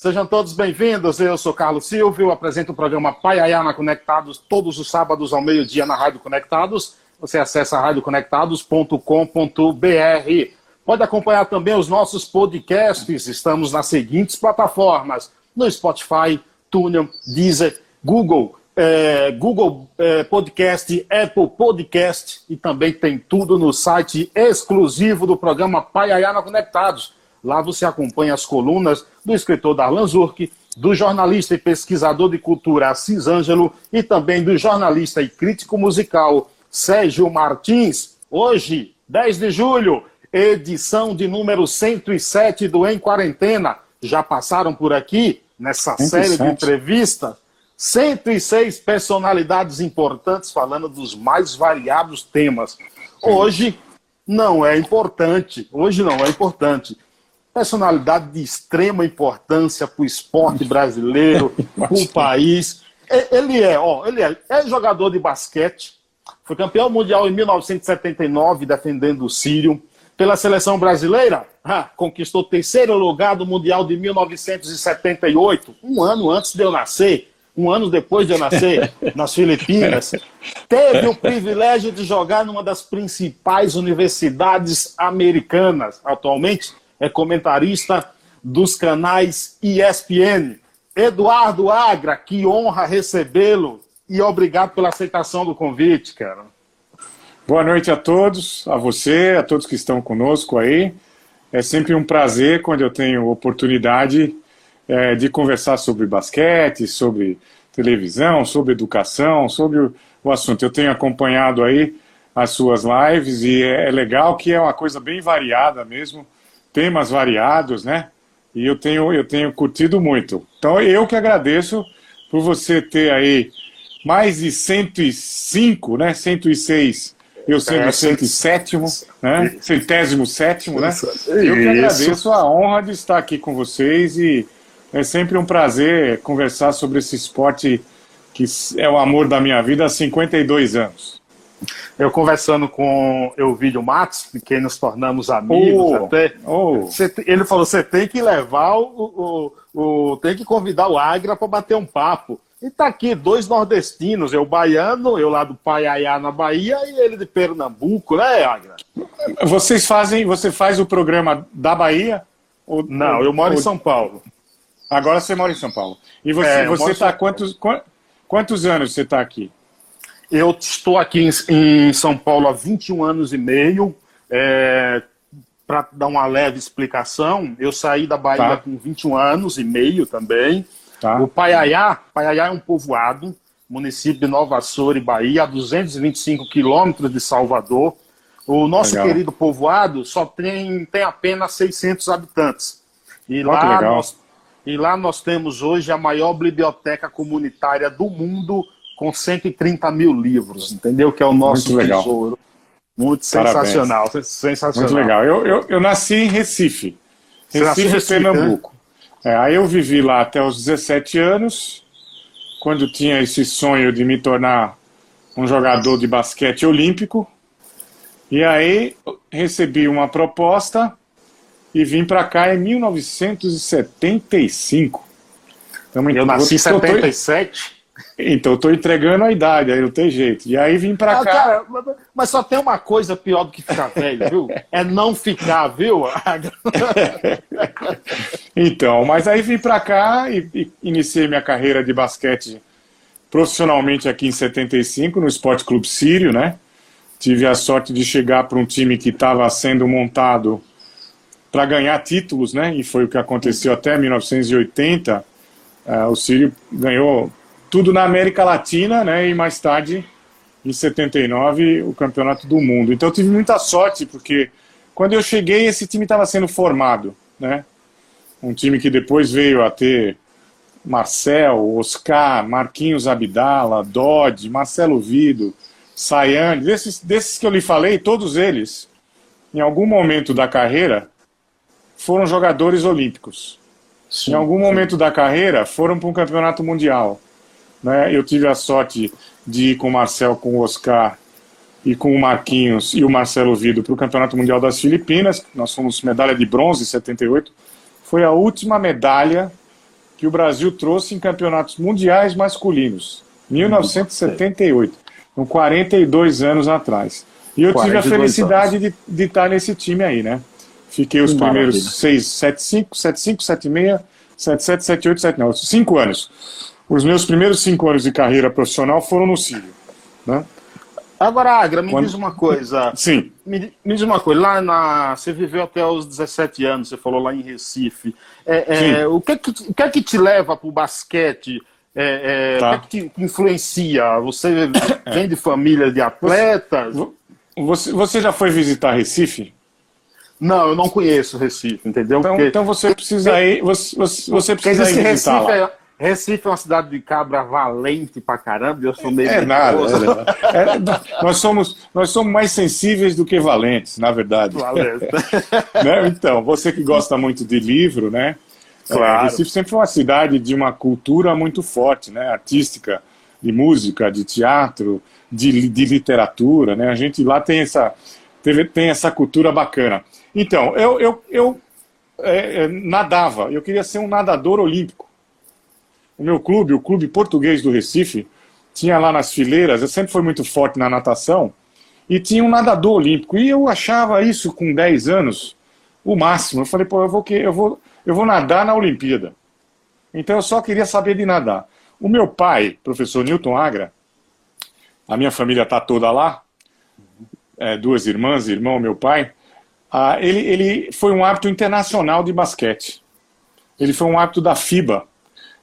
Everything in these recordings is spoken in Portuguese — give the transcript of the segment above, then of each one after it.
Sejam todos bem-vindos. Eu sou Carlos Silva, eu apresento o programa Paiaiana Conectados todos os sábados ao meio-dia na Rádio Conectados. Você acessa radioconectados.com.br. Pode acompanhar também os nossos podcasts. Estamos nas seguintes plataformas: no Spotify, TuneIn, Deezer, Google, é, Google é, Podcast, Apple Podcast e também tem tudo no site exclusivo do programa Paiaiana Conectados Lá você acompanha as colunas do escritor Darlan Zurk, do jornalista e pesquisador de cultura Assis Ângelo e também do jornalista e crítico musical Sérgio Martins. Hoje, 10 de julho, edição de número 107 do Em Quarentena. Já passaram por aqui nessa 107. série de entrevistas 106 personalidades importantes falando dos mais variados temas. Hoje não é importante, hoje não é importante personalidade de extrema importância para o esporte brasileiro, para o país. Ele é, ó, ele é, é jogador de basquete, foi campeão mundial em 1979, defendendo o Sírio. Pela seleção brasileira, ah, conquistou terceiro lugar do Mundial de 1978, um ano antes de eu nascer, um ano depois de eu nascer, nas Filipinas. Teve o privilégio de jogar numa das principais universidades americanas. Atualmente, é comentarista dos canais ESPN. Eduardo Agra, que honra recebê-lo e obrigado pela aceitação do convite, cara. Boa noite a todos, a você, a todos que estão conosco aí. É sempre um prazer quando eu tenho oportunidade é, de conversar sobre basquete, sobre televisão, sobre educação, sobre o, o assunto. Eu tenho acompanhado aí as suas lives e é, é legal que é uma coisa bem variada mesmo temas variados, né? E eu tenho, eu tenho curtido muito. Então eu que agradeço por você ter aí mais de 105, né? 106, eu sendo é, 107, né? Centésimo sétimo, né? Eu que agradeço a honra de estar aqui com vocês e é sempre um prazer conversar sobre esse esporte que é o amor da minha vida há 52 anos. Eu conversando com o Vídeo Matos, que nos tornamos amigos oh, até, oh. Ele falou: você tem que levar o, o, o tem que convidar o Agra para bater um papo. E tá aqui dois nordestinos, eu baiano, eu lá do Paiaiá na Bahia e ele de Pernambuco, né, Agra? Vocês fazem, você faz o programa da Bahia? Ou, Não, eu moro ou... em São Paulo. Agora você mora em São Paulo. E você, é, você tá quantos, quantos anos você está aqui? Eu estou aqui em, em, São Paulo há 21 anos e meio. É, Para dar uma leve explicação, eu saí da Bahia tá. com 21 anos e meio também. Tá. O Paiaiá, Paiaiá é um povoado, município de Nova Açores, Bahia, a 225 quilômetros de Salvador. O nosso legal. querido povoado só tem, tem apenas 600 habitantes. E lá, nós, e lá nós temos hoje a maior biblioteca comunitária do mundo com 130 mil livros, entendeu? Que é o nosso Muito legal. tesouro. Muito sensacional, sensacional. Muito legal. Eu, eu, eu nasci em Recife, Recife, Recife Pernambuco. Né? É, aí eu vivi lá até os 17 anos, quando tinha esse sonho de me tornar um jogador de basquete olímpico. E aí recebi uma proposta e vim para cá em 1975. Então, eu nasci em 77. Então, eu tô entregando a idade, aí não tem jeito. E aí vim pra ah, cá. Cara, mas só tem uma coisa pior do que ficar velho, viu? É não ficar, viu? então, mas aí vim pra cá e, e, iniciei minha carreira de basquete profissionalmente aqui em 75, no Esporte Clube Sírio, né? Tive a sorte de chegar para um time que estava sendo montado para ganhar títulos, né? E foi o que aconteceu até 1980. Uh, o Sírio ganhou tudo na América Latina, né? E mais tarde, em 79, o Campeonato do Mundo. Então eu tive muita sorte, porque quando eu cheguei, esse time estava sendo formado, né? Um time que depois veio a ter Marcel, Oscar, Marquinhos Abdala, Dodge, Marcelo Vido, Sayane, desses, desses que eu lhe falei, todos eles, em algum momento da carreira, foram jogadores olímpicos. Sim, em algum momento da carreira, foram para um campeonato mundial. Né? Eu tive a sorte de ir com o Marcel, com o Oscar e com o Marquinhos e o Marcelo Vido para o Campeonato Mundial das Filipinas. Nós fomos medalha de bronze em 78. Foi a última medalha que o Brasil trouxe em campeonatos mundiais masculinos. 1978, com 42 anos atrás. E eu tive a felicidade de, de, estar nesse time aí, né? Fiquei os primeiros maravilha. 6, 7, 5, 7, 5, 7, 6, 7, 7, 7, 8, 7, não, 5 anos. Os meus primeiros 5 anos de carreira profissional foram no Sírio, né? Agora, Agra, me Quando... diz uma coisa. Sim. Me, me, diz uma coisa. Lá na, você viveu até os 17 anos, você falou lá em Recife. É, é, o, que é que, o que é que te leva para o basquete? É, é, tá. O que, é que te influencia? Você vem de família de atletas? Você, você já foi visitar Recife? Não, eu não conheço Recife, entendeu? Então, Porque... então você precisa ir, você, você, você precisa ir visitar Recife lá. É, Recife é uma cidade de cabra valente pra caramba, eu sou meio. É nada. É, é, nós, somos, nós somos mais sensíveis do que valentes, na verdade. Valente. né? Então, você que gosta muito de livro, né? É, claro. É, Recife sempre foi uma cidade de uma cultura muito forte, né? Artística, de música, de teatro, de, de literatura, né? A gente lá tem essa, teve, tem essa cultura bacana. Então, eu, eu, eu é, é, nadava, eu queria ser um nadador olímpico. O meu clube, o Clube Português do Recife, tinha lá nas fileiras, eu sempre fui muito forte na natação, e tinha um nadador olímpico. E eu achava isso com 10 anos o máximo. Eu falei, pô, eu vou, eu vou, eu vou nadar na Olimpíada. Então eu só queria saber de nadar. O meu pai, professor Newton Agra, a minha família está toda lá, é, duas irmãs, irmão, meu pai, ah, ele, ele foi um árbitro internacional de basquete. Ele foi um árbitro da FIBA.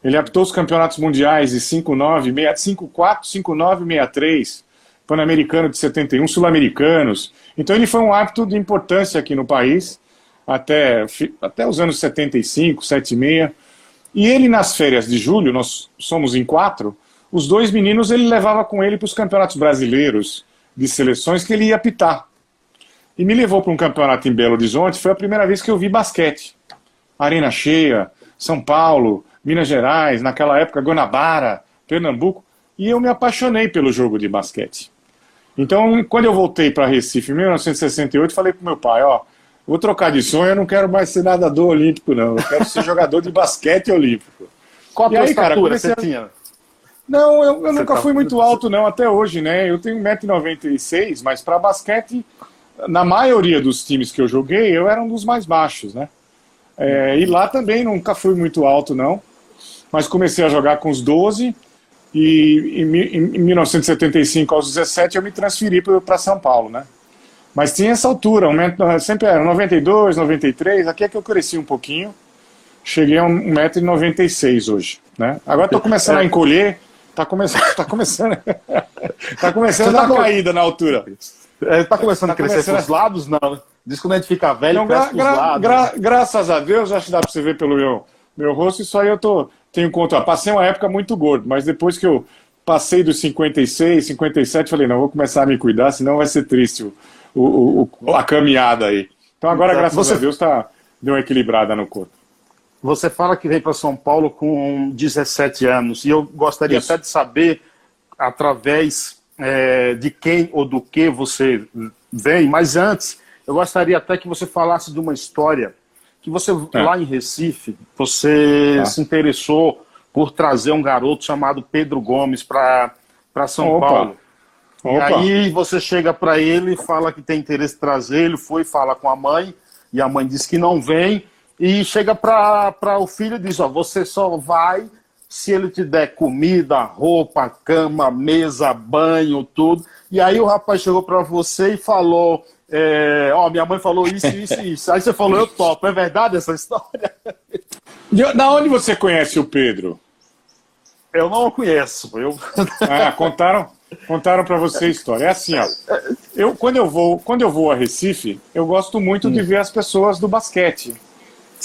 Ele apitou os campeonatos mundiais de 5-9, 5-4, 5-9, 63, Pan-Americano de 71, Sul-Americanos. Então ele foi um árbitro de importância aqui no país, até, até os anos 75, 76. E ele, nas férias de julho, nós somos em quatro, os dois meninos ele levava com ele para os campeonatos brasileiros de seleções que ele ia apitar. E me levou para um campeonato em Belo Horizonte, foi a primeira vez que eu vi basquete. Arena cheia, São Paulo, Minas Gerais, naquela época Guanabara, Pernambuco, e eu me apaixonei pelo jogo de basquete. Então, quando eu voltei para Recife em 1968, falei para meu pai, ó, vou trocar de sonho, eu não quero mais ser nadador olímpico, não. Eu quero ser jogador de basquete olímpico. Qual a tua estatura você tinha? Não, eu, eu nunca tá... fui muito alto, não, até hoje, né? Eu tenho 1,96m, mas para basquete, na maioria dos times que eu joguei, eu era um dos mais baixos, né? É, e lá também nunca fui muito alto, não. Mas comecei a jogar com os 12 e em, em 1975, aos 17, eu me transferi para São Paulo, né? Mas tinha essa altura, sempre era 92, 93, aqui é que eu cresci um pouquinho. Cheguei a 1,96m hoje, né? Agora estou começando a é. encolher, Tá começando, tá começando, tá começando a dar tá caída na altura. É, tá começando tá a crescer começando... pros lados, não. Diz que quando a gente fica velho, não, gra gra gra graças a Deus, acho que dá pra você ver pelo meu, meu rosto, isso aí eu tô, tenho conta. Passei uma época muito gordo, mas depois que eu passei dos 56, 57, falei, não, vou começar a me cuidar, senão vai ser triste o, o, o a caminhada aí. Então agora, então, graças você... a Deus, tá, deu uma equilibrada no corpo. Você fala que veio para São Paulo com 17 anos, e eu gostaria Isso. até de saber, através é, de quem ou do que você vem, mas antes, eu gostaria até que você falasse de uma história que você, é. lá em Recife, você tá. se interessou por trazer um garoto chamado Pedro Gomes para São Opa. Paulo. Opa. E aí você chega para ele fala que tem interesse em trazer, ele foi falar com a mãe, e a mãe disse que não vem, e chega para o filho e diz: Ó, você só vai se ele te der comida, roupa, cama, mesa, banho, tudo. E aí o rapaz chegou para você e falou: é, Ó, minha mãe falou isso, isso e isso. Aí você falou: Eu topo. É verdade essa história? Da onde você conhece o Pedro? Eu não o conheço. Eu... Ah, contaram, contaram para você a história. É assim, ó. Eu, quando, eu vou, quando eu vou a Recife, eu gosto muito hum. de ver as pessoas do basquete.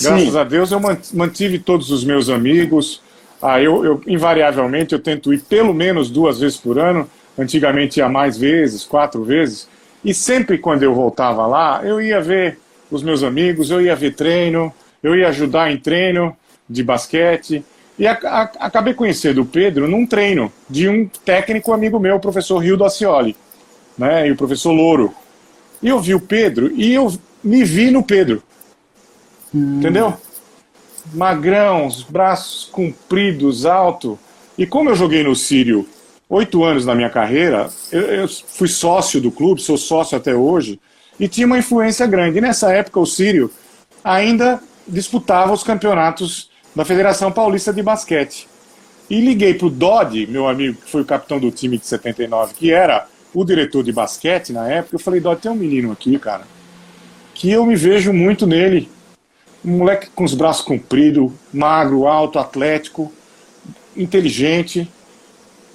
Graças Sim. a Deus eu mantive todos os meus amigos. Ah, eu, eu, invariavelmente eu tento ir pelo menos duas vezes por ano. Antigamente ia mais vezes, quatro vezes. E sempre quando eu voltava lá, eu ia ver os meus amigos, eu ia ver treino, eu ia ajudar em treino de basquete. E a, a, acabei conhecendo o Pedro num treino de um técnico amigo meu, o professor Rio Dacioli, né, e o professor Louro. E eu vi o Pedro e eu me vi no Pedro. Hum. Entendeu? Magrão, os braços compridos, alto. E como eu joguei no Sírio oito anos na minha carreira, eu, eu, fui sócio do clube, sou sócio até hoje, e tinha uma influência grande. E nessa época o Sírio ainda disputava os campeonatos da Federação Paulista de Basquete. E liguei para o Dodge, meu amigo, que foi o capitão do time de 79, que era o diretor de basquete na época. Eu falei, Dodge, tem um menino aqui, cara, que eu me vejo muito nele. Um moleque com os braços compridos, magro, alto, atlético, inteligente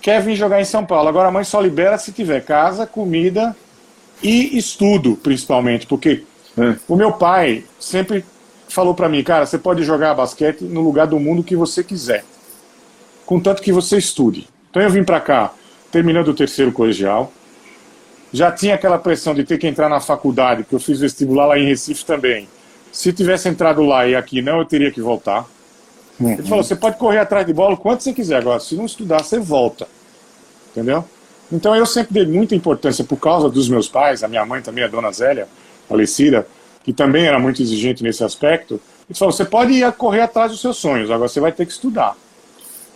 quer vir jogar em São Paulo. Agora a mãe só libera se tiver casa, comida e estudo, principalmente, porque é. o meu pai sempre falou para mim, cara, você pode jogar basquete no lugar do mundo que você quiser, contanto que você estude. Então eu vim para cá, terminando o terceiro colegial, já tinha aquela pressão de ter que entrar na faculdade, porque eu fiz vestibular lá em Recife também. Se tivesse entrado lá e aqui não, eu teria que voltar. Uhum. Ele falou: você pode correr atrás de bola o quanto você quiser, agora, se não estudar, você volta. Entendeu? Então eu sempre dei muita importância, por causa dos meus pais, a minha mãe também, a dona Zélia, falecida, que também era muito exigente nesse aspecto. Ele falou: você pode ir correr atrás dos seus sonhos, agora você vai ter que estudar.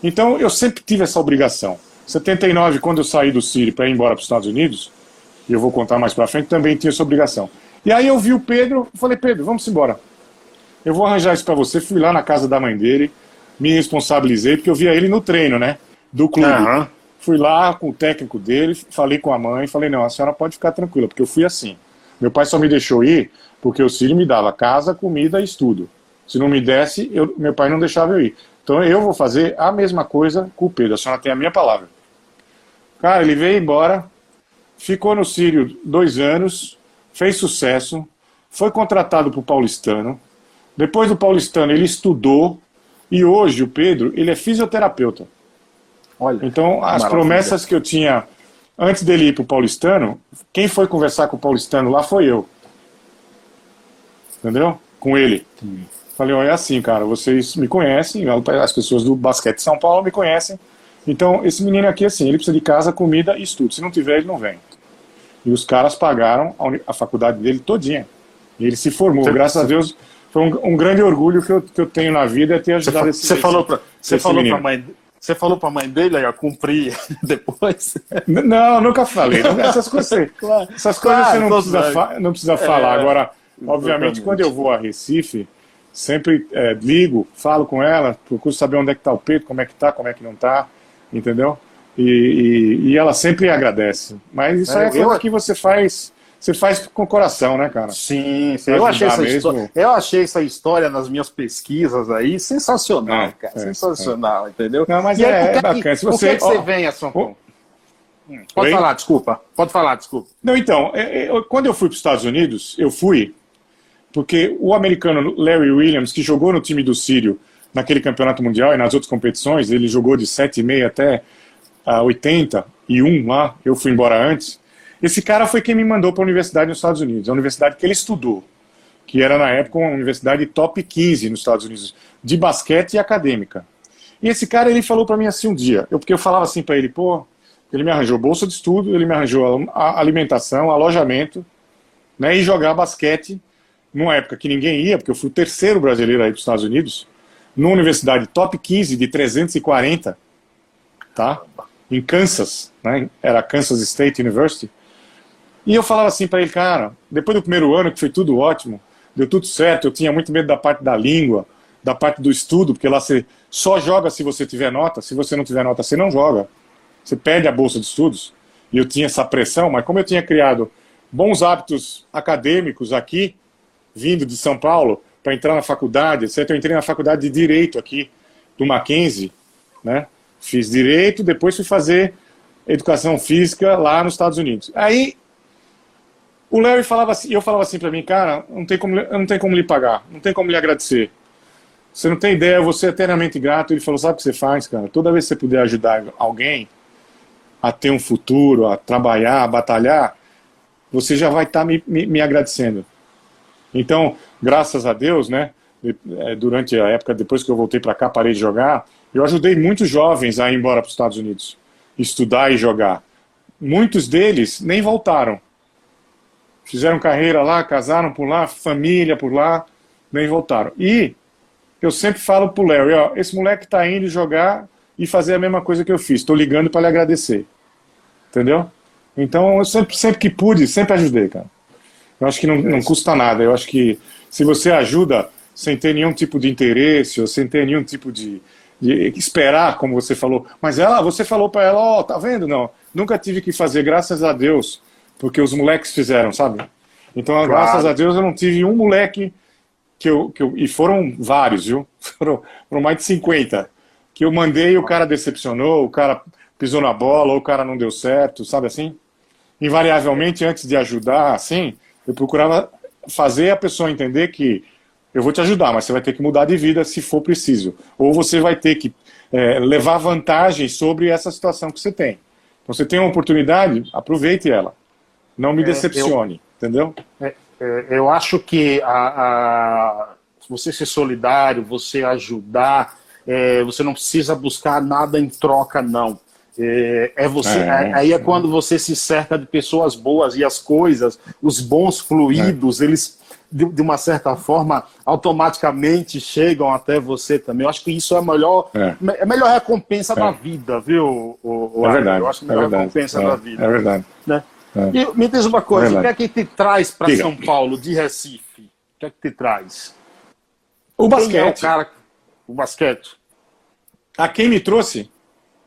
Então eu sempre tive essa obrigação. 79, quando eu saí do Sírio para ir embora para os Estados Unidos, e eu vou contar mais para frente, também tinha essa obrigação. E aí eu vi o Pedro, falei: Pedro, vamos embora eu vou arranjar isso para você. Fui lá na casa da mãe dele, me responsabilizei, porque eu via ele no treino, né? Do clube. Uhum. Fui lá com o técnico dele, falei com a mãe, falei, não, a senhora pode ficar tranquila, porque eu fui assim. Meu pai só me deixou ir porque o Círio me dava casa, comida e estudo. Se não me desse, eu, meu pai não deixava eu ir. Então eu vou fazer a mesma coisa com o Pedro. A senhora tem a minha palavra. Cara, ele veio embora, ficou no Sírio dois anos, fez sucesso, foi contratado para o Paulistano, depois do paulistano, ele estudou e hoje o Pedro, ele é fisioterapeuta. Olha. Então, as maravilha. promessas que eu tinha antes dele ir para o paulistano, quem foi conversar com o paulistano lá foi eu. Entendeu? Com ele. Falei, olha, é assim, cara, vocês me conhecem, as pessoas do basquete de São Paulo me conhecem. Então, esse menino aqui, assim, ele precisa de casa, comida e estudo. Se não tiver, ele não vem. E os caras pagaram a, a faculdade dele todinha. E ele se formou. Você, Graças a Deus, foi um, um, grande orgulho que eu, que eu tenho na vida é ter ajudado você, esse Você falou para você falou para mãe você falou para a mãe dele aí, cumprir depois? Não, nunca falei. Essas coisas, claro. essas coisas claro, você não precisa, não precisa falar. É, Agora, obviamente, quando eu vou a Recife, sempre é, ligo, falo com ela, procuro saber onde é que está o peito, como é que está, como é que não está, entendeu? E, e, e, ela sempre agradece. Mas isso é, aí é coisa eu... que você faz você faz com o coração, né, cara? Sim, sim. Eu achei, essa história, eu achei essa história nas minhas pesquisas aí sensacional, é, cara. É, sensacional, é. entendeu? Não, mas e é, é, é bacana. Se você, que, você vem a São Paulo? Hum, pode falar, desculpa. Pode falar, desculpa. Não, então, é, é, quando eu fui para os Estados Unidos, eu fui porque o americano Larry Williams, que jogou no time do Sírio naquele campeonato mundial e nas outras competições, ele jogou de 7,5 até uh, 81 lá, eu fui embora antes. Esse cara foi quem me mandou para a universidade nos Estados Unidos, a universidade que ele estudou, que era na época uma universidade top 15 nos Estados Unidos, de basquete e acadêmica. E esse cara ele falou para mim assim um dia, eu, porque eu falava assim para ele, pô, ele me arranjou bolsa de estudo, ele me arranjou a alimentação, alojamento, né, e jogar basquete numa época que ninguém ia, porque eu fui o terceiro brasileiro aí para os Estados Unidos, numa universidade top 15 de 340, tá? Em Kansas, né? Era Kansas State University. E eu falava assim para ele, cara, depois do primeiro ano, que foi tudo ótimo, deu tudo certo, eu tinha muito medo da parte da língua, da parte do estudo, porque lá você só joga se você tiver nota, se você não tiver nota, você não joga. Você perde a bolsa de estudos. E eu tinha essa pressão, mas como eu tinha criado bons hábitos acadêmicos aqui, vindo de São Paulo, para entrar na faculdade, etc. Eu entrei na faculdade de Direito aqui, do Mackenzie, né? Fiz Direito, depois fui fazer Educação Física lá nos Estados Unidos. Aí o Larry falava assim, eu falava assim para mim, cara, não tem como, não tem como lhe pagar, não tem como lhe agradecer. Você não tem ideia, você é eternamente grato. Ele falou, sabe o que você faz, cara? Toda vez que você puder ajudar alguém a ter um futuro, a trabalhar, a batalhar, você já vai estar tá me, me, me agradecendo. Então, graças a Deus, né? Durante a época, depois que eu voltei para cá, parei de jogar, eu ajudei muitos jovens a ir embora para os Estados Unidos, estudar e jogar. Muitos deles nem voltaram fizeram carreira lá, casaram por lá, família por lá, nem voltaram. E eu sempre falo pro Larry, ó, esse moleque tá indo jogar e fazer a mesma coisa que eu fiz. Estou ligando para lhe agradecer. Entendeu? Então, eu sempre, sempre que pude, sempre ajudei, cara. Eu acho que não, não custa nada. Eu acho que se você ajuda sem ter nenhum tipo de interesse ou sem ter nenhum tipo de, de esperar, como você falou. Mas ela, você falou para ela, ó, oh, tá vendo? Não, nunca tive que fazer, graças a Deus, porque os moleques fizeram, sabe? Então, claro. graças a Deus, eu não tive um moleque que eu, que eu e foram vários, viu? Foram, foram mais de 50 que eu mandei e o cara decepcionou, o cara pisou na bola, ou o cara não deu certo, sabe assim? Invariavelmente, antes de ajudar, assim, eu procurava fazer a pessoa entender que eu vou te ajudar, mas você vai ter que mudar de vida se for preciso. Ou você vai ter que é, levar vantagem sobre essa situação que você tem. Então, você tem uma oportunidade, aproveite ela. Não me é, decepcione, eu, entendeu? É, é, eu acho que a, a, você ser solidário, você ajudar, é, você não precisa buscar nada em troca, não. É, é você, é, aí é quando você se cerca de pessoas boas e as coisas, os bons fluidos, é. eles de, de, uma certa forma automaticamente chegam até você também. Eu acho que isso é a melhor, é. é a melhor recompensa da vida, viu? O, o é verdade. Eu acho a melhor recompensa da vida. É verdade. Né? E me diz uma coisa, o que é que te traz para São Paulo de Recife? O que é que te traz? O basquete. o, cara, o basquete. A quem me trouxe?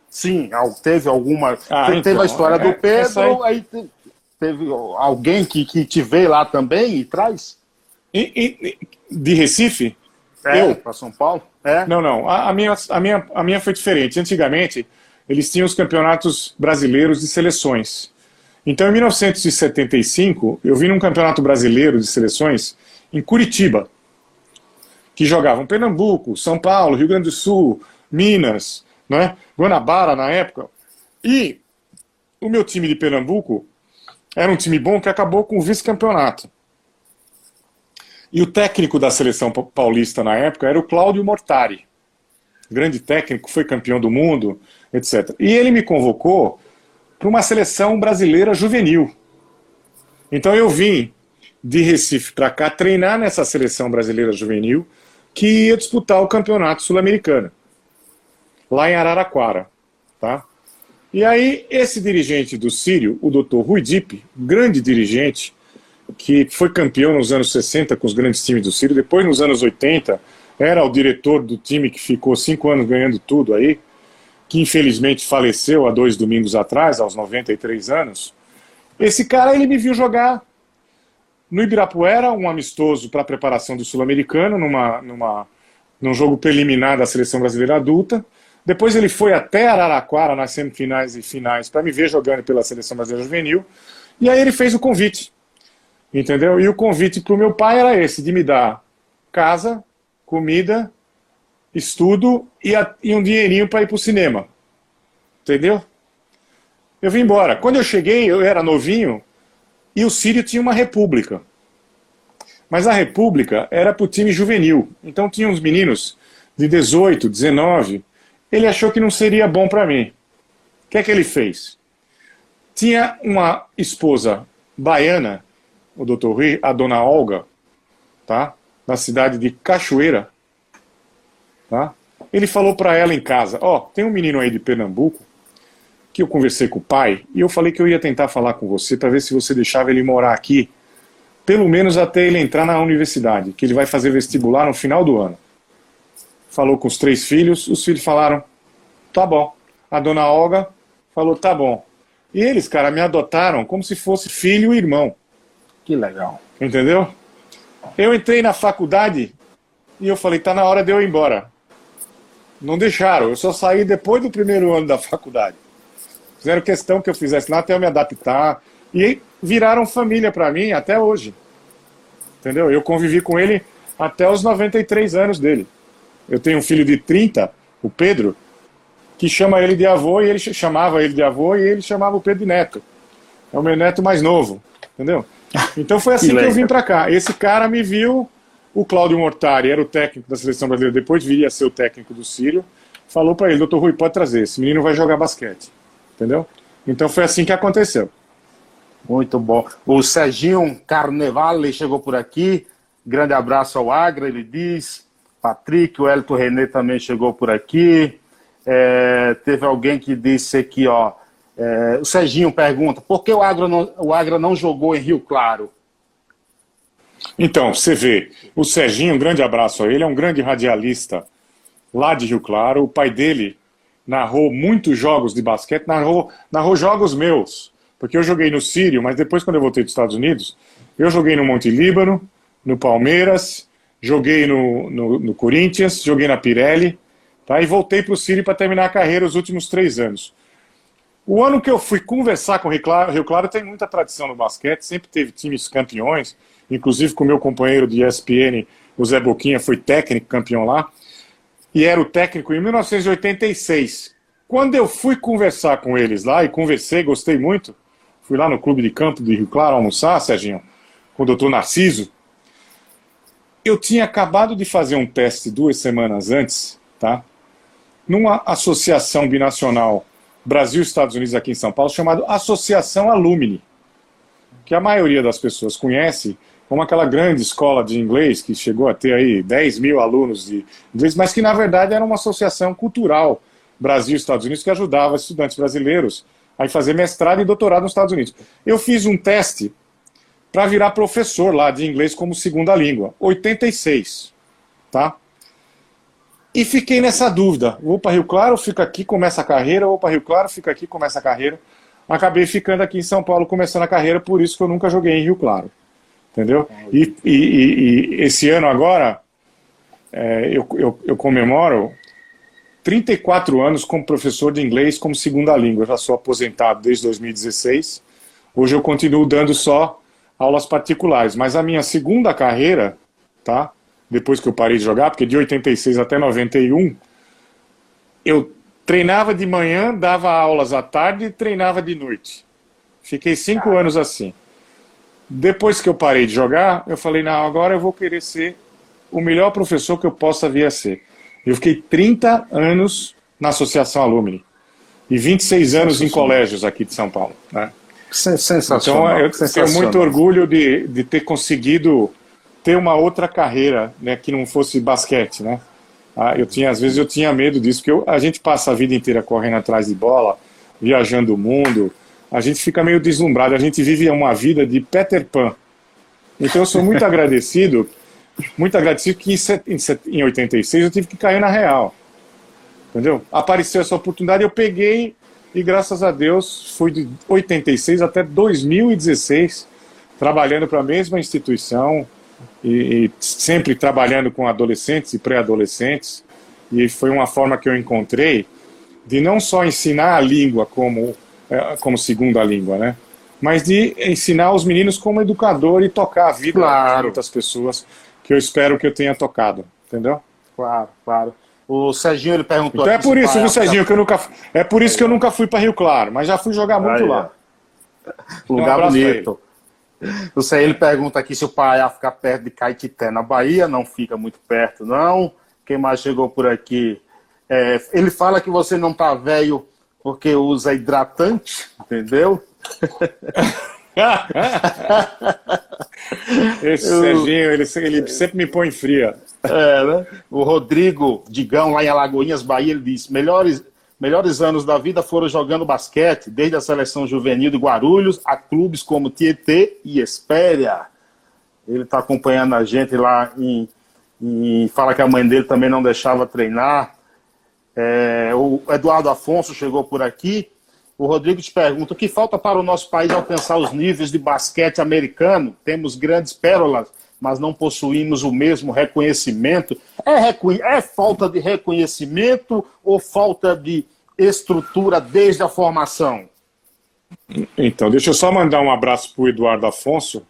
Sim, teve alguma. Ah, teve então, a história do é, Pedro, aí... aí... teve alguém que, que te veio lá também e traz? E, e, de Recife? É, eu? Para São Paulo? É. Não, não. A, a, minha, a, minha, a minha foi diferente. Antigamente, eles tinham os campeonatos brasileiros de seleções. Então, em 1975, eu vim num campeonato brasileiro de seleções em Curitiba, que jogavam Pernambuco, São Paulo, Rio Grande do Sul, Minas, né? Guanabara na época. E o meu time de Pernambuco era um time bom que acabou com o vice-campeonato. E o técnico da seleção paulista na época era o Cláudio Mortari. Grande técnico, foi campeão do mundo, etc. E ele me convocou para uma seleção brasileira juvenil. Então eu vim de Recife para cá treinar nessa seleção brasileira juvenil que ia disputar o campeonato sul-americano lá em Araraquara. Tá? E aí, esse dirigente do Sírio, o doutor Rui Dipp, grande dirigente, que foi campeão nos anos 60 com os grandes times do Sírio, depois nos anos 80 era o diretor do time que ficou cinco anos ganhando tudo aí, que infelizmente faleceu há dois domingos atrás, aos 93 anos. Esse cara, ele me viu jogar no Ibirapuera, um amistoso para a preparação do Sul-Americano, numa, numa, num jogo preliminar da seleção brasileira adulta. Depois ele foi até Araraquara nas semifinais e finais para me ver jogando pela seleção brasileira juvenil. E aí ele fez o convite. Entendeu? E o convite para o meu pai era esse: de me dar casa, comida, estudo e, a, e um dinheirinho para ir para o cinema. Entendeu? Eu vim embora. Quando eu cheguei, eu era novinho e o Sírio tinha uma república. Mas a república era para o time juvenil. Então tinha uns meninos de 18, 19 ele achou que não seria bom para mim. O que é que ele fez? Tinha uma esposa baiana, o doutor Rui, a dona Olga, tá? na cidade de Cachoeira. Tá? Ele falou para ela em casa: Ó, oh, tem um menino aí de Pernambuco que eu conversei com o pai e eu falei que eu ia tentar falar com você para ver se você deixava ele morar aqui, pelo menos até ele entrar na universidade, que ele vai fazer vestibular no final do ano falou com os três filhos, os filhos falaram, tá bom. A dona Olga falou, tá bom. E eles, cara, me adotaram como se fosse filho e irmão. Que legal. Entendeu? Eu entrei na faculdade e eu falei, tá na hora de eu ir embora. Não deixaram, eu só saí depois do primeiro ano da faculdade. Fizeram questão que eu fizesse lá até eu me adaptar. E viraram família para mim até hoje. Entendeu? Eu convivi com ele até os 93 anos dele. Eu tenho um filho de 30, o Pedro, que chama ele de avô e ele chamava ele de avô e ele chamava o Pedro de neto. É o meu neto mais novo, entendeu? Então foi assim que, que eu vim para cá. Esse cara me viu, o Cláudio Mortari era o técnico da seleção brasileira, depois viria a ser o técnico do Sírio, falou para ele, doutor Rui, pode trazer, esse menino vai jogar basquete, entendeu? Então foi assim que aconteceu. Muito bom. O Serginho Carnevale chegou por aqui, grande abraço ao Agra, ele diz, Patrick, o Elton René também chegou por aqui. É, teve alguém que disse aqui, ó. É, o Serginho pergunta: por que o Agra, não, o não jogou em Rio Claro? Então, você vê, o Serginho, um grande abraço a ele, é um grande radialista lá de Rio Claro. O pai dele narrou muitos jogos de basquete, narrou, narrou jogos meus, porque eu joguei no Sírio, mas depois, quando eu voltei dos Estados Unidos, eu joguei no Monte Líbano, no Palmeiras, joguei no, no, no Corinthians, joguei na Pirelli, tá? e voltei para o Sírio para terminar a carreira os últimos três anos. O ano que eu fui conversar com o Rio Claro, Rio Claro tem muita tradição no basquete, sempre teve times campeões, inclusive com o meu companheiro de ESPN, o Zé Boquinha, foi técnico campeão lá, e era o técnico em 1986. Quando eu fui conversar com eles lá, e conversei, gostei muito, fui lá no clube de campo de Rio Claro almoçar, Serginho, com o doutor Narciso, eu tinha acabado de fazer um teste duas semanas antes, tá? Numa associação binacional Brasil-Estados Unidos aqui em São Paulo, chamada Associação Alumni, que a maioria das pessoas conhece como aquela grande escola de inglês que chegou a ter aí 10 mil alunos de inglês, mas que na verdade era uma associação cultural Brasil-Estados Unidos que ajudava estudantes brasileiros a fazer mestrado e doutorado nos Estados Unidos. Eu fiz um teste para virar professor lá de inglês como segunda língua, 86, tá? E fiquei nessa dúvida, vou para Rio Claro, fico aqui, começa a carreira, vou para Rio Claro, fico aqui, começa a carreira. Acabei ficando aqui em São Paulo, começando a carreira, por isso que eu nunca joguei em Rio Claro. Entendeu? E, e, e, e esse ano agora, é, eu, eu, eu comemoro 34 anos como professor de inglês como segunda língua. Eu já sou aposentado desde 2016. Hoje eu continuo dando só aulas particulares. Mas a minha segunda carreira, tá? Depois que eu parei de jogar, porque de 86 até 91, eu treinava de manhã, dava aulas à tarde e treinava de noite. Fiquei cinco ah. anos assim. Depois que eu parei de jogar, eu falei, não, agora eu vou querer ser o melhor professor que eu possa vir a ser. Eu fiquei 30 anos na Associação Alumni e 26 anos em colégios aqui de São Paulo. Né? Sensacional. Então, eu tenho muito orgulho de, de ter conseguido ter uma outra carreira, né, que não fosse basquete, né? Ah, eu tinha, às vezes eu tinha medo disso, porque eu, a gente passa a vida inteira correndo atrás de bola, viajando o mundo, a gente fica meio deslumbrado, a gente vive uma vida de Peter Pan. Então eu sou muito agradecido, muito agradecido que em, em 86 eu tive que cair na real. Entendeu? Apareceu essa oportunidade, eu peguei e graças a Deus fui de 86 até 2016 trabalhando para a mesma instituição e, e, sempre trabalhando com adolescentes e pré-adolescentes e foi uma forma que eu encontrei de não só ensinar a língua como é, como segunda língua, né? Mas de ensinar os meninos como educador e tocar a vida claro. de muitas pessoas que eu espero que eu tenha tocado, entendeu? Claro, claro. O Serginho ele perguntou. Então é por isso, viu, Serginho, que eu nunca é por isso que eu nunca fui para Rio Claro, mas já fui jogar muito Aí, lá. Lugar um bonito. O Serginho ele pergunta aqui se o Paiá fica perto de Caetité, na Bahia, não fica muito perto, não. Quem mais chegou por aqui? É, ele fala que você não tá velho porque usa hidratante, entendeu? Esse Eu... Serginho, ele, ele sempre me põe fria. É, né? O Rodrigo Digão, lá em Alagoinhas, Bahia, ele disse: melhores, melhores anos da vida foram jogando basquete, desde a seleção juvenil de Guarulhos a clubes como Tietê e Espéria. Ele está acompanhando a gente lá em. Fala que a mãe dele também não deixava treinar. É, o Eduardo Afonso chegou por aqui. O Rodrigo te pergunta: o que falta para o nosso país alcançar os níveis de basquete americano? Temos grandes pérolas, mas não possuímos o mesmo reconhecimento. É, é falta de reconhecimento ou falta de estrutura desde a formação? Então, deixa eu só mandar um abraço para o Eduardo Afonso,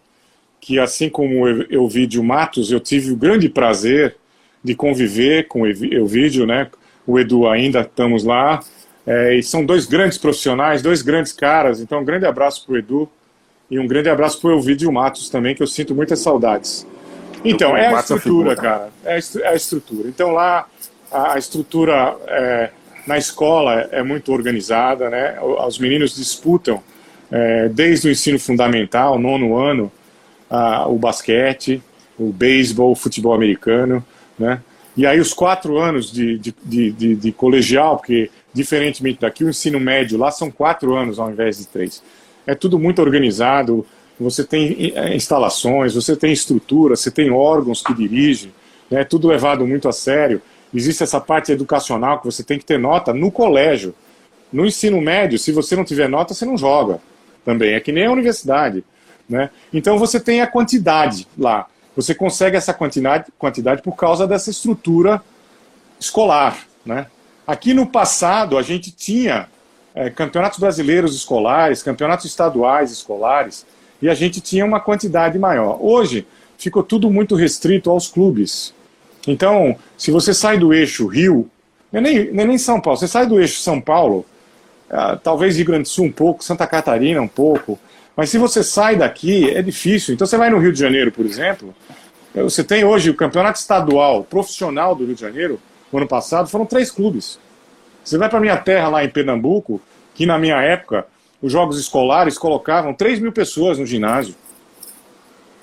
que assim como eu, vídeo Matos, eu tive o grande prazer de conviver com o Euvídio, né? o Edu ainda, estamos lá. É, e são dois grandes profissionais, dois grandes caras. Então, um grande abraço para o Edu e um grande abraço para o Elvídio Matos também, que eu sinto muitas saudades. Então, é a estrutura, cara. É a estrutura. Então, lá, a estrutura é, na escola é muito organizada, né? Os meninos disputam é, desde o ensino fundamental, nono ano, a, o basquete, o beisebol, o futebol americano, né? E aí os quatro anos de, de, de, de, colegial, porque diferentemente daqui, o ensino médio lá são quatro anos ao invés de três. É tudo muito organizado, você tem é, instalações, você tem estrutura, você tem órgãos que dirigem, é né, tudo levado muito a sério. Existe essa parte educacional que você tem que ter nota no colégio. No ensino médio, se você não tiver nota, você não joga também. É que nem a universidade. Né? Então você tem a quantidade lá. Você consegue essa quantidade, quantidade por causa dessa estrutura escolar. Né? Aqui no passado, a gente tinha é, campeonatos brasileiros escolares, campeonatos estaduais escolares, e a gente tinha uma quantidade maior. Hoje, ficou tudo muito restrito aos clubes. Então, se você sai do eixo Rio, é nem, é nem São Paulo, você sai do eixo São Paulo, uh, talvez Rio Grande do Sul um pouco, Santa Catarina um pouco, mas se você sai daqui, é difícil. Então você vai no Rio de Janeiro, por exemplo, você tem hoje o campeonato estadual profissional do Rio de Janeiro, no ano passado, foram três clubes. Você vai para minha terra lá em Pernambuco, que na minha época os jogos escolares colocavam 3 mil pessoas no ginásio.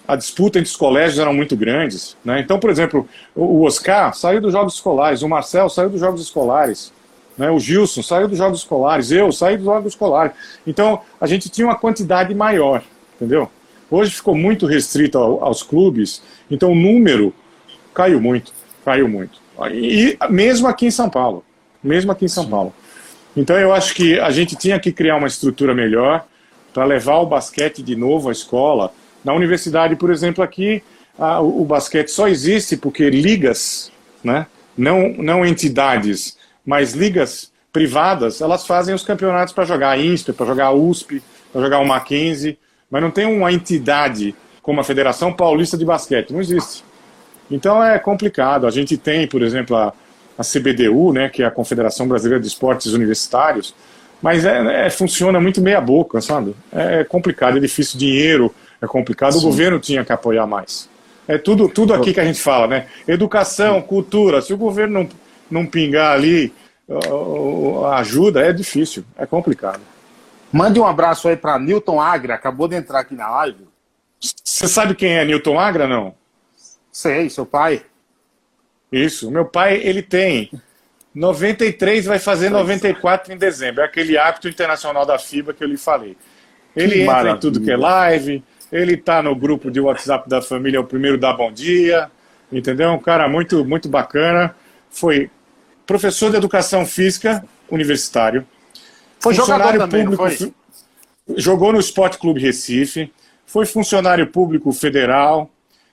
A disputa entre os colégios era muito grandes. Né? Então, por exemplo, o Oscar saiu dos jogos escolares, o Marcel saiu dos jogos escolares. Né? O Gilson saiu dos jogos escolares, eu saí dos jogos escolares. Então, a gente tinha uma quantidade maior, entendeu? Hoje ficou muito restrito ao, aos clubes, então o número caiu muito, caiu muito. E mesmo aqui em São Paulo, mesmo aqui em São Sim. Paulo. Então eu acho que a gente tinha que criar uma estrutura melhor para levar o basquete de novo à escola. Na universidade, por exemplo, aqui a, o, o basquete só existe porque ligas, né, não, não entidades mas ligas privadas, elas fazem os campeonatos para jogar a INSPE, para jogar a USP, para jogar o Mackenzie, mas não tem uma entidade como a Federação Paulista de Basquete, não existe. Então é complicado. A gente tem, por exemplo, a, a CBDU, né, que é a Confederação Brasileira de Esportes Universitários, mas é, é funciona muito meia boca, sabe? É, é complicado, é difícil, dinheiro é complicado, Sim. o governo tinha que apoiar mais. É tudo, tudo aqui que a gente fala, né? Educação, cultura, se o governo não não pingar ali ajuda, é difícil, é complicado. Mande um abraço aí para Newton Agra, acabou de entrar aqui na live. Você sabe quem é Newton Agra, não? Sei, seu pai. Isso, meu pai, ele tem 93, vai fazer 94 em dezembro. É aquele hábito internacional da FIBA que eu lhe falei. Ele que entra maravilha. em tudo que é live, ele está no grupo de WhatsApp da família, é o primeiro da Bom Dia, entendeu? Um cara muito, muito bacana. Foi professor de educação física universitário. Foi jogador também, público, foi? Jogou no Esporte Clube Recife, foi funcionário público federal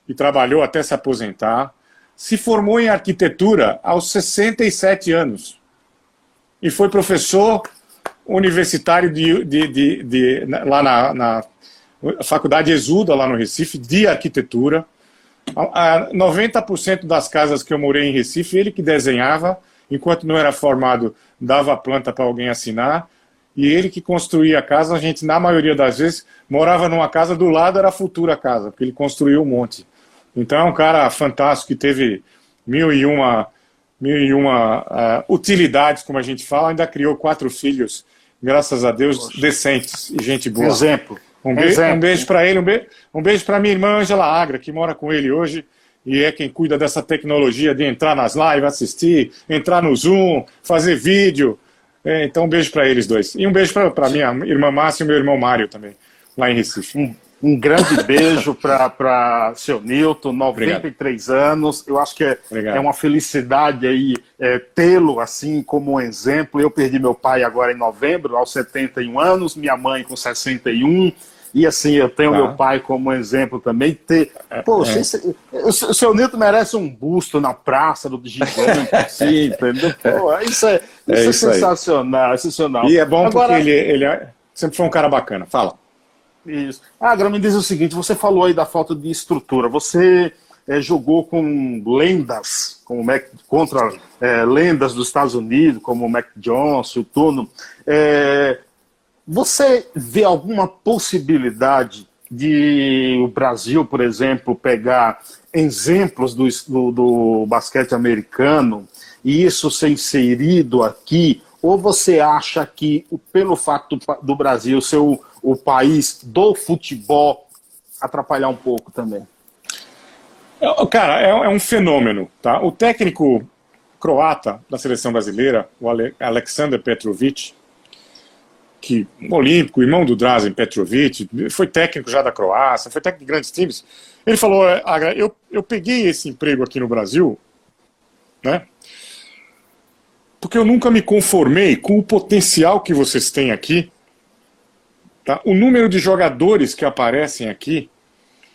e trabalhou até se aposentar. Se formou em arquitetura aos 67 anos e foi professor universitário de, de, de, de lá na, na Faculdade Exuda, lá no Recife, de arquitetura. A, 90% das casas que eu morei em Recife, ele que desenhava enquanto não era formado, dava a planta para alguém assinar, e ele que construía a casa, a gente, na maioria das vezes, morava numa casa, do lado era a futura casa, porque ele construiu um monte. Então é um cara fantástico que teve mil e uma, mil e uma uh, utilidades, como a gente fala, ainda criou quatro filhos, graças a Deus, Poxa. decentes e gente boa. Exemplo. Um, be Exemplo. um beijo para ele, um, be um beijo para minha irmã Angela Agra, que mora com ele hoje e é quem cuida dessa tecnologia de entrar nas lives, assistir, entrar no Zoom, fazer vídeo. É, então, um beijo para eles dois. E um beijo para minha irmã Márcia e meu irmão Mário também, lá em Recife. Um, grande beijo para seu Nilton, 93 Obrigado. anos. Eu acho que é, é uma felicidade aí é, tê-lo assim como um exemplo. Eu perdi meu pai agora em novembro, aos 71 anos, minha mãe com 61 e assim, eu tenho tá. meu pai como exemplo também. Ter, é, poxa, é. Esse, o seu Nilton merece um busto na praça do gigante, assim, entendeu? Pô, isso é, isso é, é isso sensacional, é sensacional. E é bom Agora, porque ele, ele é, sempre foi um cara bacana. Fala. Isso. Ah, Gra, me diz o seguinte: você falou aí da falta de estrutura. Você é, jogou com lendas, como Mac, contra é, lendas dos Estados Unidos, como o Mac Johnson, o Tuno. É, você vê alguma possibilidade de o Brasil, por exemplo, pegar exemplos do, do, do, basquete americano e isso ser inserido aqui? Ou você acha que, pelo fato do, do Brasil ser o, o país do futebol, atrapalhar um pouco também? É, cara, é, é um fenômeno. Tá? O técnico croata da seleção brasileira, o Alexander Petrovic, que olímpico, irmão do Drazen Petrovic, foi técnico já da Croácia, foi técnico de grandes times. Ele falou: eu, eu peguei esse emprego aqui no Brasil, né? Porque eu nunca me conformei com o potencial que vocês têm aqui, tá? o número de jogadores que aparecem aqui,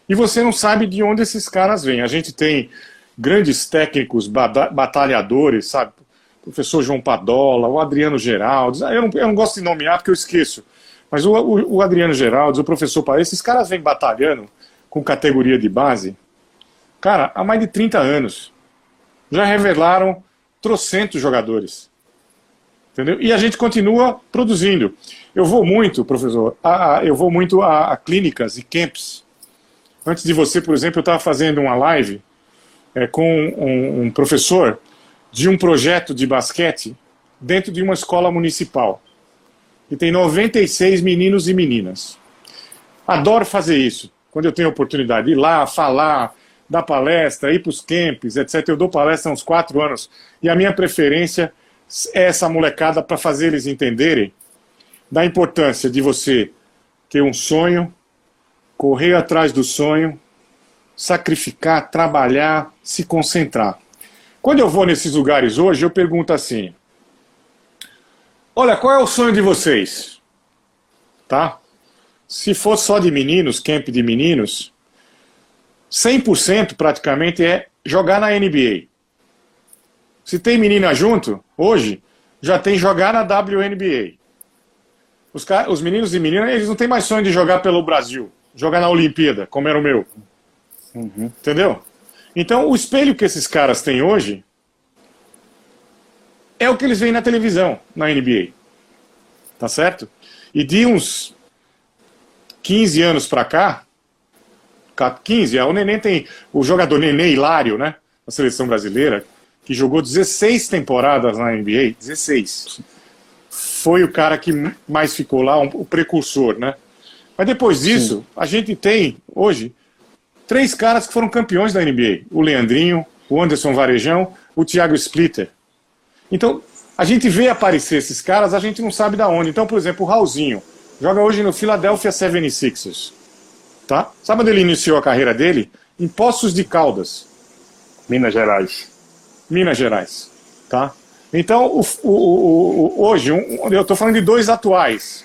e você não sabe de onde esses caras vêm. A gente tem grandes técnicos batalhadores, sabe? professor João Padola, o Adriano Geraldes, eu não, eu não gosto de nomear porque eu esqueço, mas o, o, o Adriano Geraldes, o professor Paes, esses caras vêm batalhando com categoria de base, cara, há mais de 30 anos. Já revelaram trocentos jogadores. Entendeu? E a gente continua produzindo. Eu vou muito, professor, a, a, eu vou muito a, a, clínicas e camps. Antes de você, por exemplo, eu estava fazendo uma live é, com um, um professor de um projeto de basquete dentro de uma escola municipal. E tem 96 meninos e meninas. Adoro fazer isso. Quando eu tenho oportunidade de ir lá, falar, dar palestra, ir para os camps, etc. Eu dou palestra há uns quatro anos. E a minha preferência essa molecada para fazer eles entenderem da importância de você ter um sonho, correr atrás do sonho, sacrificar, trabalhar, se concentrar. Quando eu vou nesses lugares hoje, eu pergunto assim: Olha, qual é o sonho de vocês? Tá? Se for só de meninos, camp de meninos, 100% praticamente é jogar na NBA. Se tem menina junto, hoje, já tem jogar na WNBA. Os, os meninos e meninas, eles não têm mais sonho de jogar pelo Brasil, jogar na Olimpíada, como era o meu. Uhum. Entendeu? Então, o espelho que esses caras têm hoje é o que eles veem na televisão, na NBA. Tá certo? E de uns 15 anos para cá, 15, o Neném tem o jogador Neném Hilário, né? Na seleção brasileira, que jogou 16 temporadas na NBA, 16. Foi o cara que mais ficou lá, um, o precursor, né? Mas depois disso, Sim. a gente tem hoje três caras que foram campeões da NBA: o Leandrinho, o Anderson Varejão, o Thiago Splitter. Então, a gente vê aparecer esses caras, a gente não sabe da onde. Então, por exemplo, o Raulzinho joga hoje no Philadelphia 76ers. Tá? Sabe onde ele iniciou a carreira dele? Em Poços de Caldas. Minas Gerais. Minas Gerais. Tá? Então, o, o, o, hoje, um, eu estou falando de dois atuais,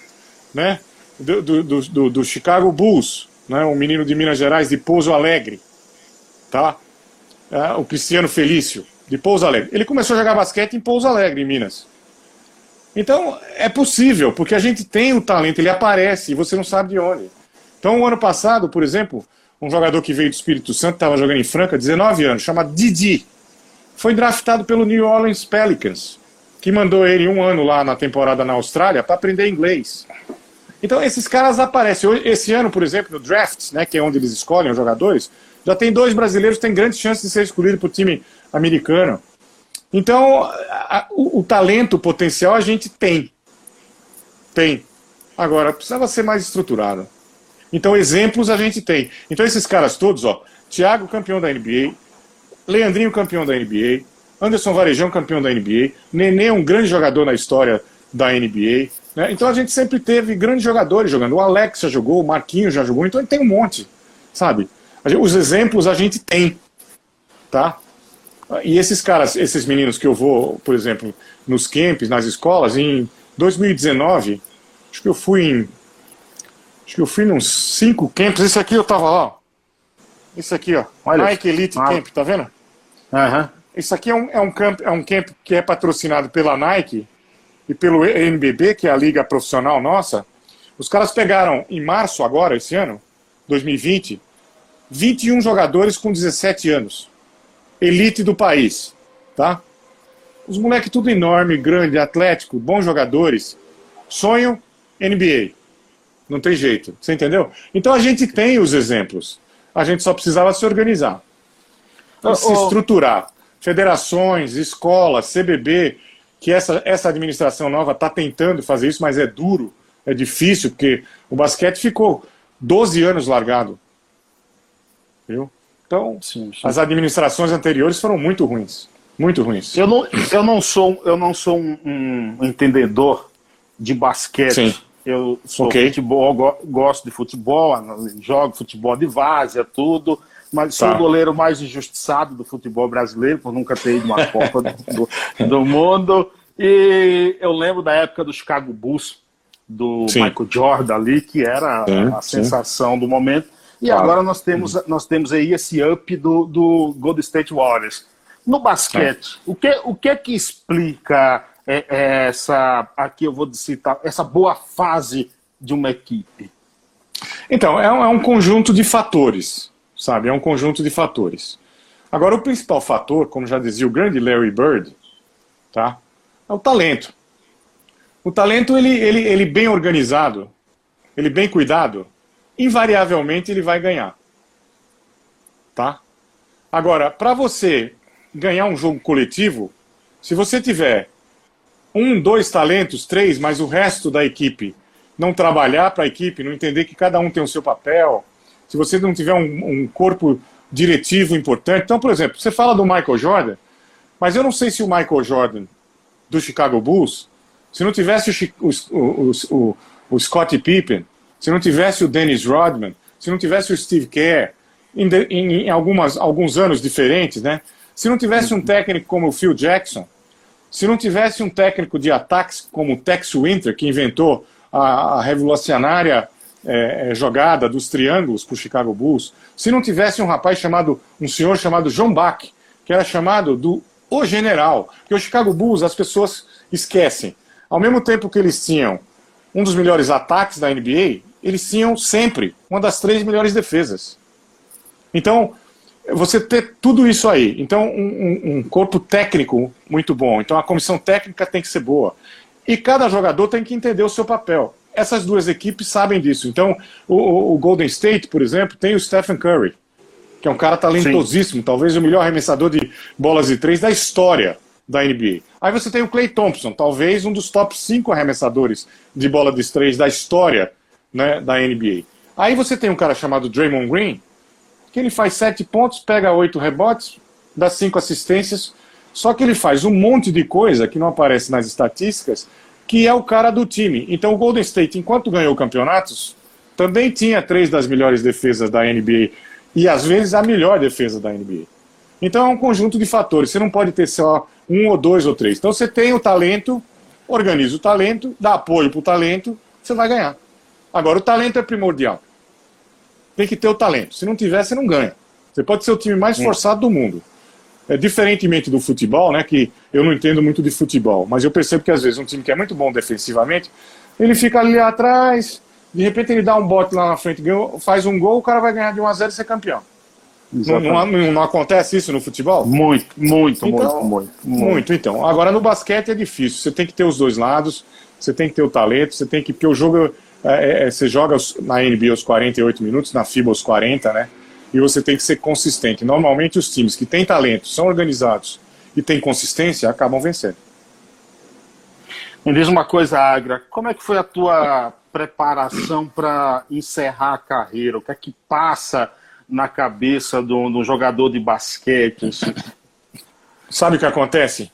né? Do, do, do, do Chicago Bulls, né, um menino de Minas Gerais, de Pouso Alegre, tá? É, o Cristiano Felício, de Pouso Alegre. Ele começou a jogar basquete em Pouso Alegre, em Minas. Então, é possível, porque a gente tem o talento, ele aparece e você não sabe de onde. Então, o ano passado, por exemplo, um jogador que veio do Espírito Santo, estava jogando em Franca, 19 anos, chamado Didi, foi draftado pelo New Orleans Pelicans, que mandou ele um ano lá na temporada na Austrália para aprender inglês. Então, esses caras aparecem. Esse ano, por exemplo, no draft, né, que é onde eles escolhem os jogadores, já tem dois brasileiros que têm grandes chances de ser escolhidos para o time americano. Então, a, o, o, talento, o potencial a gente tem. Tem. Agora, precisava ser mais estruturado. Então, exemplos a gente tem. Então, esses caras todos, ó, Thiago, campeão da NBA, Leandrinho, campeão da NBA, Anderson Varejão, campeão da NBA, Nenê, um grande jogador na história da NBA, né? Então a gente sempre teve grandes jogadores jogando. O Alex já jogou, o Marquinhos já jogou, então tem um monte, sabe? Os exemplos a gente tem, tá? E esses caras, esses meninos que eu vou, por exemplo, nos camps, nas escolas, em 2019, acho que eu fui em. Acho que eu fui nos cinco camps. Esse aqui eu tava lá, ó. Esse aqui, ó. Olha. Nike Elite ah. Camp, tá vendo? Uhum. Esse aqui é um, é, um camp, é um camp que é patrocinado pela Nike e pelo NBB, que é a liga profissional nossa, os caras pegaram em março agora, esse ano, 2020, 21 jogadores com 17 anos. Elite do país, tá? Os moleques tudo enorme, grande, atlético, bons jogadores. Sonho NBA. Não tem jeito, você entendeu? Então a gente tem os exemplos. A gente só precisava se organizar. Se estruturar. Federações, escolas, CBB, que essa, essa administração nova está tentando fazer isso, mas é duro, é difícil, porque o basquete ficou 12 anos largado. Viu? Então, sim, sim. as administrações anteriores foram muito ruins. Muito ruins. Eu não, eu não sou, eu não sou um, um entendedor de basquete. Sim. Eu sou okay. futebol, gosto de futebol, jogo futebol de várzea, tudo, mas sou tá. o goleiro mais injustiçado do futebol brasileiro, por nunca ter ido uma Copa do, do, mundo. E eu lembro da época do Chicago Bulls, do sim. Michael Jordan ali, que era sim, a sensação do momento. E claro. agora nós temos, nós temos aí esse up do, do Golden State Warriors. No basquete, o que, o que é que explica é, é essa, aqui eu vou citar, essa boa fase de uma equipe? Então, é um, é um conjunto de fatores, sabe? É um conjunto de fatores. Agora, o principal fator, como já dizia o grande Larry Bird, tá? É o talento. O talento, ele, ele, ele bem organizado, ele bem cuidado, invariavelmente ele vai ganhar. Tá? Agora, para você ganhar um jogo coletivo, se você tiver um, dois talentos, três, mas o resto da equipe não trabalhar para a equipe, não entender que cada um tem o seu papel, se você não tiver um, um, corpo diretivo importante. Então, por exemplo, você fala do Michael Jordan, mas eu não sei se o Michael Jordan do Chicago Bulls, se não tivesse o, o, o, o Scottie Pippen, se não tivesse o Dennis Rodman, se não tivesse o Steve Kerr, em, em, em algumas, alguns anos diferentes, né? Se não tivesse um técnico como o Phil Jackson, se não tivesse um técnico de ataques como o Tex Winter, que inventou a, a revolucionária é, é jogada dos triângulos para o Chicago Bulls, se não tivesse um rapaz chamado, um senhor chamado John Bach, que era chamado do o general, que o Chicago Bulls as pessoas esquecem. Ao mesmo tempo que eles tinham um dos melhores ataques da NBA, eles tinham sempre uma das três melhores defesas. Então, você ter tudo isso aí. Então, um, um, corpo técnico muito bom. Então, a comissão técnica tem que ser boa. E cada jogador tem que entender o seu papel. Essas duas equipes sabem disso. Então, o, o Golden State, por exemplo, tem o Stephen Curry, que é um cara talentosíssimo, Sim. talvez o melhor arremessador de bolas de três da história da NBA. Aí você tem o Clay Thompson, talvez um dos top 5 arremessadores de bola de três da história né, da NBA. Aí você tem um cara chamado Draymond Green, que ele faz sete pontos, pega oito rebotes, dá cinco assistências, só que ele faz um monte de coisa que não aparece nas estatísticas, que é o cara do time. Então o Golden State, enquanto ganhou campeonatos, também tinha três das melhores defesas da NBA e às vezes a melhor defesa da NBA. Então é um conjunto de fatores. Você não pode ter só um ou dois ou três. Então você tem o talento, organiza o talento, dá apoio para o talento, você vai ganhar. Agora o talento é primordial tem que ter o talento. Se não tiver, você não ganha. Você pode ser o time mais forçado do mundo. É, diferentemente do futebol, né, que eu não entendo muito de futebol, mas eu percebo que às vezes um time que é muito bom defensivamente, ele fica ali atrás, de repente ele dá um bote lá na frente, faz um gol, o cara vai ganhar de 1 a 0 e ser campeão. Não, não, não, não, acontece isso no futebol? Muito, muito, então, muito, muito, muito. então. Agora no basquete é difícil. Você tem que ter os dois lados, você tem que ter o talento, você tem que. Porque o jogo é, é, é, você joga na NBA os 48 minutos, na FIBA os 40, né? E você tem que ser consistente. Normalmente os times que têm talento, são organizados e têm consistência, acabam vencendo. Me diz uma coisa, Agra, como é que foi a tua preparação para encerrar a carreira? O que é que passa na cabeça de um, jogador de basquete? Sabe o que acontece?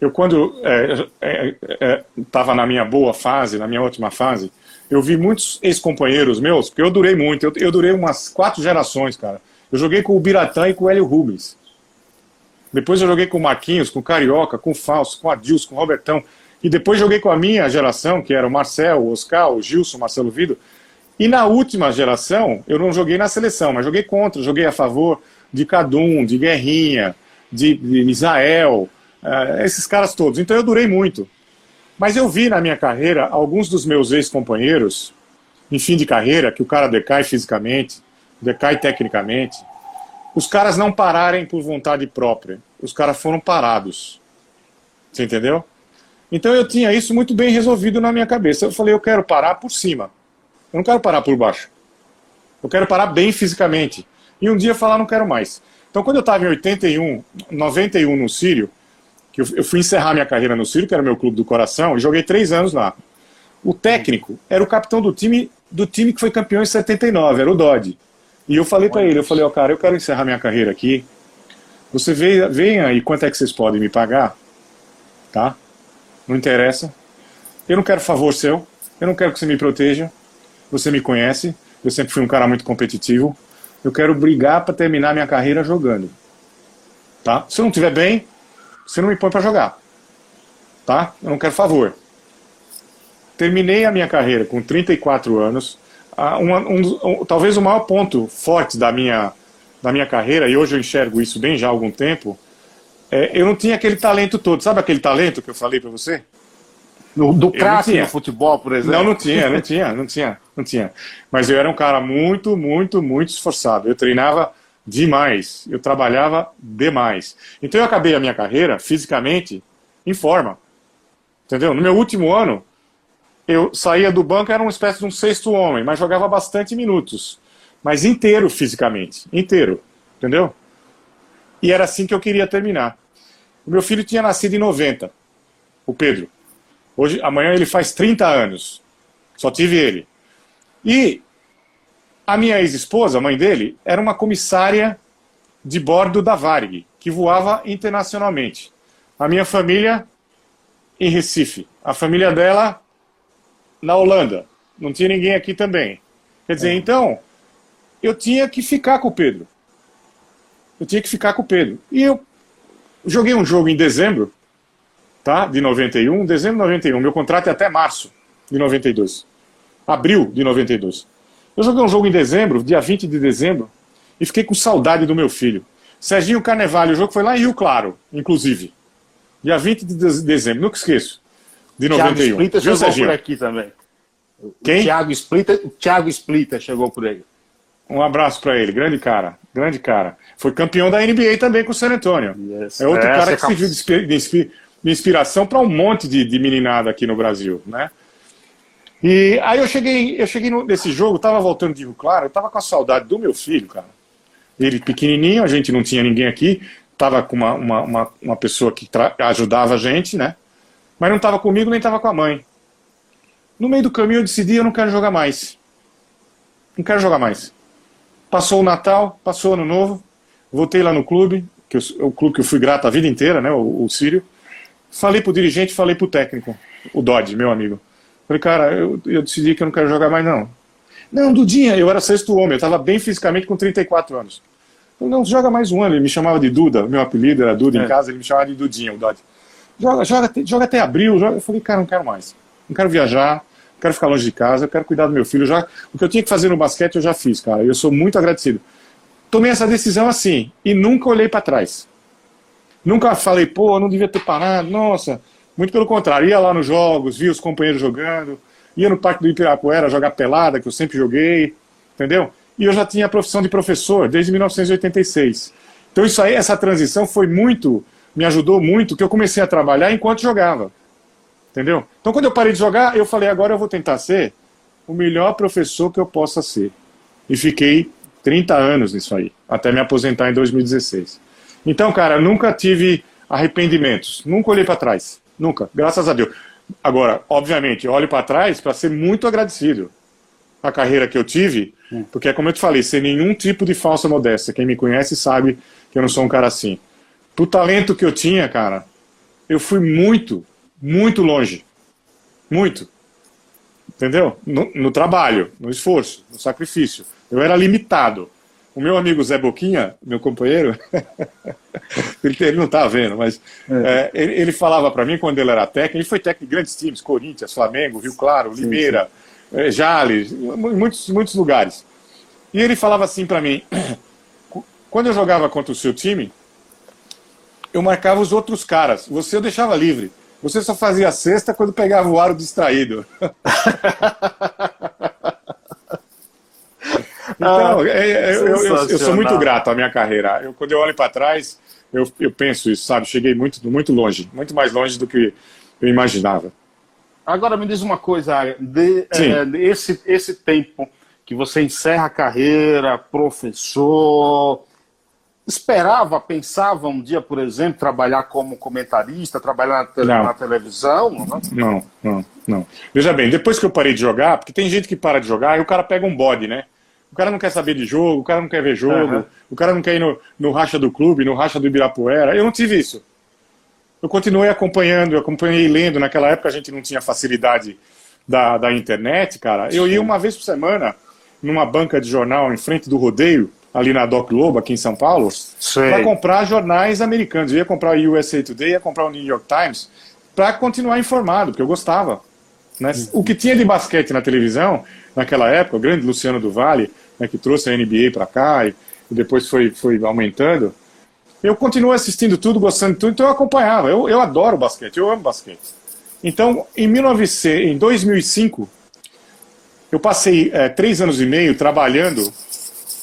Eu, quando estava é, é, é na minha boa fase, na minha última fase, eu vi muitos ex-companheiros meus, porque eu durei muito, eu, eu, durei umas quatro gerações, cara. Eu joguei com o Biratã e com o Hélio Rubens. Depois eu joguei com o Marquinhos, com o Carioca, com o Falso, com o Adilson, com o Robertão. E depois joguei com a minha geração, que era o Marcel, o Oscar, o Gilson, o Marcelo Vido. E na última geração, eu não joguei na seleção, mas joguei contra, joguei a favor de Cadum, de Guerrinha, de, de Israel, uh, esses caras todos. Então eu durei muito. Mas eu vi na minha carreira alguns dos meus ex-companheiros, em fim de carreira, que o cara decai fisicamente, decai tecnicamente, os caras não pararem por vontade própria. Os caras foram parados. Você entendeu? Então eu tinha isso muito bem resolvido na minha cabeça. Eu falei, eu quero parar por cima. Eu não quero parar por baixo. Eu quero parar bem fisicamente. E um dia falar, não quero mais. Então quando eu estava em 81, 91 no Sírio, que eu, fui encerrar minha carreira no Ciro, que era meu clube do coração, e joguei três anos lá. O técnico era o capitão do time do time que foi campeão em 79, era o Dodge. E eu falei para ele, eu falei, ó, oh, cara, eu quero encerrar minha carreira aqui. Você venha, venha e quanto é que vocês podem me pagar? Tá? Não interessa. Eu não quero favor seu. Eu não quero que você me proteja. Você me conhece. Eu sempre fui um cara muito competitivo. Eu quero brigar para terminar minha carreira jogando. Tá? Se eu não estiver bem, você não me põe para jogar. Tá? Eu não quero favor. Terminei a minha carreira com 34 anos. Um, um, um, talvez o maior ponto forte da minha, da minha carreira, e hoje eu enxergo isso bem já há algum tempo, é, eu não tinha aquele talento todo. Sabe aquele talento que eu falei para você? No, do craque no futebol, por exemplo? Não, não tinha, não tinha, não tinha, não tinha. Mas eu era um cara muito, muito, muito esforçado. Eu treinava demais, eu trabalhava demais. Então eu acabei a minha carreira fisicamente em forma. Entendeu? No meu último ano, eu saía do banco, era uma espécie de um sexto homem, mas jogava bastante minutos. Mas inteiro fisicamente, inteiro. Entendeu? E era assim que eu queria terminar. O meu filho tinha nascido em 90, o Pedro. Hoje, amanhã ele faz 30 anos. Só tive ele. E a minha ex-esposa, a mãe dele, era uma comissária de bordo da Varig, que voava internacionalmente. A minha família em Recife. A família dela na Holanda. Não tinha ninguém aqui também. Quer dizer, é. então, eu tinha que ficar com o Pedro. Eu tinha que ficar com o Pedro. E eu joguei um jogo em dezembro, tá? De 91, dezembro de 91. Meu contrato é até março de 92. Abril de 92. Eu joguei um jogo em dezembro, dia 20 de dezembro, e fiquei com saudade do meu filho. Serginho Carnevale, o jogo foi lá em Rio Claro, inclusive. Dia 20 de dezembro, nunca esqueço. De 91. Thiago Splitter chegou Serginho? por aqui também. Quem? O Thiago Splitter, o Thiago Splitter chegou por aí. Um abraço para ele, grande cara, grande cara. Foi campeão da NBA também com o San Antonio. Yes. É outro é, cara que serviu de, de inspiração para um monte de, de meninada aqui no Brasil, né? E aí eu cheguei, eu cheguei nesse jogo, tava voltando de Rio Claro, eu tava com a saudade do meu filho, cara. Ele pequenininho, a gente não tinha ninguém aqui, tava com uma, uma, uma, uma pessoa que ajudava a gente, né? Mas não tava comigo nem tava com a mãe. No meio do caminho eu decidi, eu não quero jogar mais. Não quero jogar mais. Passou o Natal, passou o Ano Novo, voltei lá no clube, que eu, o clube que eu fui grato a vida inteira, né, o, o Sírio. Falei pro dirigente, falei pro técnico, o Dodge, meu amigo. Falei, cara, eu, eu decidi que eu não quero jogar mais não. Não, Dudinha, eu era sexto homem, eu estava bem fisicamente com 34 anos. Falei, não, joga mais um ano. Ele me chamava de Duda, meu apelido era Duda é. em casa, ele me chamava de Dudinha, o Dodge. Joga, joga, joga até abril. Joga. Eu falei, cara, não quero mais. Não quero viajar, quero ficar longe de casa, eu quero cuidar do meu filho. Já, o que eu tinha que fazer no basquete eu já fiz, cara. Eu sou muito agradecido. Tomei essa decisão assim e nunca olhei para trás. Nunca falei, pô, eu não devia ter parado, nossa. Muito pelo contrário, ia lá nos jogos, via os companheiros jogando, ia no Parque do Ibirapuera jogar pelada, que eu sempre joguei, entendeu? E eu já tinha a profissão de professor desde 1986. Então isso aí, essa transição foi muito, me ajudou muito, que eu comecei a trabalhar enquanto jogava. Entendeu? Então, quando eu parei de jogar, eu falei, agora eu vou tentar ser o melhor professor que eu possa ser. E fiquei 30 anos nisso aí, até me aposentar em 2016. Então, cara, nunca tive arrependimentos, nunca olhei para trás, nunca, graças a Deus. Agora, obviamente, olho para trás para ser muito agradecido à carreira que eu tive, hum. porque, como eu te falei, sem nenhum tipo de falsa modéstia. Quem me conhece sabe que eu não sou um cara assim. Pro talento que eu tinha, cara, eu fui muito, muito longe. Muito. Entendeu? No, no, trabalho, no esforço, no sacrifício. Eu era limitado. O meu amigo Zé Boquinha, meu companheiro, ele, não está vendo, mas é. É, ele, ele, falava para mim quando ele era técnico, ele foi técnico de grandes times, Corinthians, Flamengo, Rio Claro, Limeira, sim. É, Jales, muitos, muitos lugares. E ele falava assim para mim, quando eu jogava contra o seu time, eu marcava os outros caras, você eu deixava livre. Você só fazia cesta quando pegava o aro distraído. então, ah, é, é, eu, eu, eu, sou muito grato à minha carreira. Eu, quando eu olho para trás, eu, eu penso isso, sabe? Cheguei muito, muito longe, muito mais longe do que eu imaginava. Agora me diz uma coisa, de, é, esse, esse tempo que você encerra a carreira, professor, esperava, pensava um dia, por exemplo, trabalhar como comentarista, trabalhar na, te na televisão? Não? não, não, não. Veja bem, depois que eu parei de jogar, porque tem gente que para de jogar e o cara pega um bode, né? O cara não quer saber de jogo, o cara não quer ver jogo, uhum. o cara não quer ir no, no racha do clube, no racha do Ibirapuera. Eu não tive isso. Eu continuei acompanhando, eu acompanhei lendo. Naquela época a gente não tinha facilidade da, da internet, cara. Eu ia uma vez por semana numa banca de jornal em frente do rodeio, ali na Doc Lobo, aqui em São Paulo, para comprar jornais americanos. Eu ia comprar o USA Today, ia comprar o New York Times, para continuar informado, porque eu gostava. Né? O que tinha de basquete na televisão, naquela época, o grande Luciano do Vale, né, que trouxe a NBA para cá e, e, depois foi, foi aumentando, eu continuo assistindo tudo, gostando de tudo, então eu acompanhava. Eu, eu adoro basquete, eu amo basquete. Então, em, 1900, em 2005, eu passei é, três anos e meio trabalhando